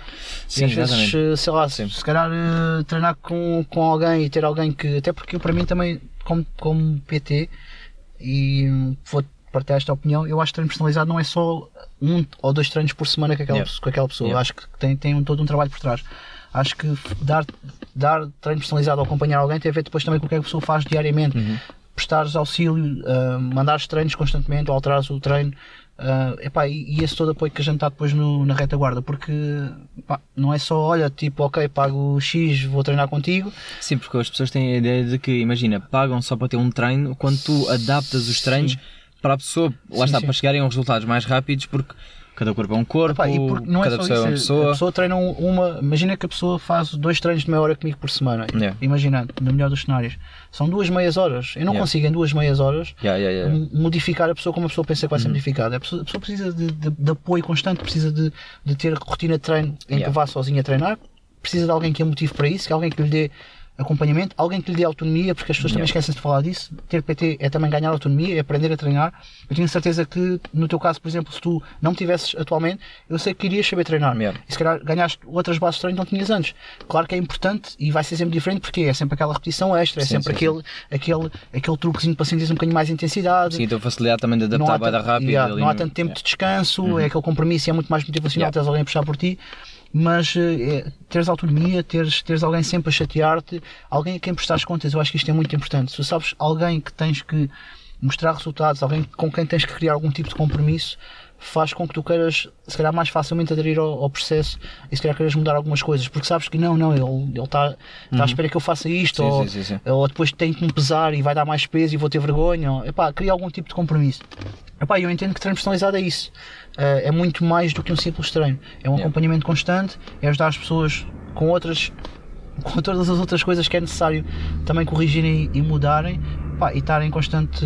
Sim, e às vezes, exatamente. eh, sei lá, Sim. se, calhar eh, treinar com, com alguém e ter alguém que, até porque eu para mim também, como, como PT, e hum, vou partilhar esta opinião. Eu acho que treino personalizado não é só um ou dois treinos por semana com aquela, Yeah. pessoa- com aquela pessoa. Yeah. acho que tem, tem um, todo um trabalho por trás. Acho que dar, dar treino personalizado ou acompanhar alguém tem a ver depois também com o que é a pessoa faz diariamente. Uhum. Prestares auxílio, ah, mandares treinos constantemente ou alterares o treino. ah, epá, e, e esse todo apoio que a gente está depois no- na retaguarda, porque pá, não é só, olha, tipo, ok, pago X, vou treinar contigo, Sim, porque as pessoas têm a ideia de que, imagina, pagam só para ter um treino quando tu adaptas os treinos para a pessoa, lá Sim, está, sim. para chegarem a resultados mais rápidos, porque cada corpo é um corpo, Epá, é cada pessoa isso, é uma a pessoa. pessoa treina um- uma. Imagina que a pessoa faz dois treinos de meia hora comigo por semana. Yeah. Imagina, no melhor dos cenários. São duas meias horas. Eu não Yeah. consigo em duas meias horas Yeah, modificar a pessoa como a pessoa pensa que vai ser Uhum. modificada. A pessoa, a pessoa precisa de, de- de apoio constante, precisa de, de ter rotina de treino em que vá sozinha a treinar, precisa de alguém que a motive para isso, que alguém que lhe dê acompanhamento, alguém que lhe dê autonomia, porque as pessoas também esquecem de falar disso. Ter PT é também ganhar autonomia, é aprender a treinar. Eu tenho certeza que, no teu caso, por exemplo, se tu não tivesses atualmente, eu sei que irias saber treinar. Yeah. E se calhar ganhaste outras bases de treino que não tinhas antes. Claro que é importante e vai ser sempre diferente porque é sempre aquela repetição extra, é Sim, sempre sim, aquele, aquele, aquele truquezinho para sentir um bocadinho mais intensidade. Sim, então a facilidade também de adaptar tan- rápido. yeah, não há tanto tempo yeah. de descanso, é aquele compromisso e é muito mais motivacional Yeah. teres alguém a puxar por ti. Mas eh, é, teres autonomia, teres, teres alguém sempre a chatear-te, alguém a quem prestares contas, eu acho que isto é muito importante. Se sabes alguém que tens que mostrar resultados, alguém com quem tens que criar algum tipo de compromisso, faz com que tu queiras, se calhar, mais facilmente aderir ao, ao processo e se calhar queiras mudar algumas coisas, porque sabes que não, não, ele ele está está à espera que eu faça isto, Uhum. Sim, ou, sim, sim, ou depois tem que me pesar e vai dar mais peso e vou ter vergonha. ou- Epá, cria algum tipo de compromisso. Epá, eu entendo que treino personalizado é isso. Eh, é muito mais do que um simples treino. É um Yeah. acompanhamento constante, é ajudar as pessoas com outras com todas as outras coisas que é necessário também corrigirem e mudarem pá, e estarem em constante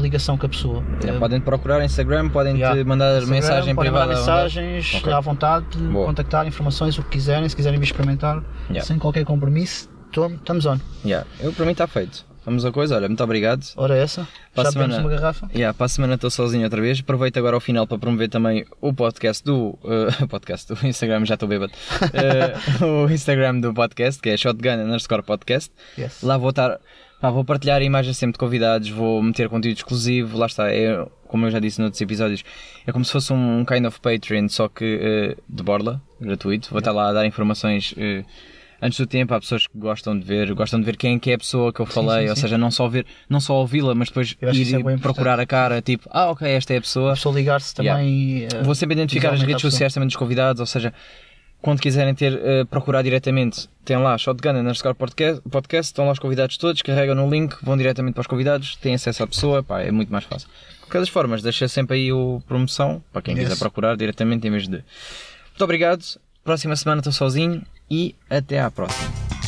ligação com a pessoa. Yeah, Eh, podem procurar Instagram, podem Yeah. te mandar Instagram, mensagem podem privada. mandar mensagens Ok. à vontade, Boa. contactar informações, o que quiserem, se quiserem vir experimentar, Yeah. sem qualquer compromisso, estamos on. Yeah, Eu, para mim está feito. Vamos a coisa, olha, muito obrigado. Ora essa, Para a já bebemos semana- uma garrafa. Yeah, para a semana estou sozinho outra vez. Aproveito agora ao final para promover também o podcast do. eh, podcast do Instagram, já estou bêbado. Eh, o Instagram do podcast, que é Shotgun underscore podcast. Yes. Lá vou estar. Pá, vou partilhar imagens sempre de convidados, vou meter conteúdo exclusivo. Lá está, é, como eu já disse noutros episódios, é como se fosse um kind of Patreon, só que eh, de borla, gratuito. Vou estar lá a dar informações. eh, Antes do tempo, há pessoas que gostam de ver, gostam de ver quem é que é a pessoa que eu falei, sim, ou sim. seja, não só ver, não só ouvi-la, mas depois é ir bem procurar a cara, tipo, ah, ok, esta é a pessoa. A pessoa ligar-se também. eh, Vou sempre identificar as redes sociais também dos convidados, ou seja, quando quiserem ter, eh, procurar diretamente, tem lá Shotgun underscore podcast, podcast, estão lá os convidados todos, carregam no link, vão diretamente para os convidados, têm acesso à pessoa, pá, é muito mais fácil. De qualquer das formas, deixa sempre aí o promoção, para quem Yes. quiser procurar diretamente em vez de. Muito obrigado, próxima semana estou sozinho e até à próxima.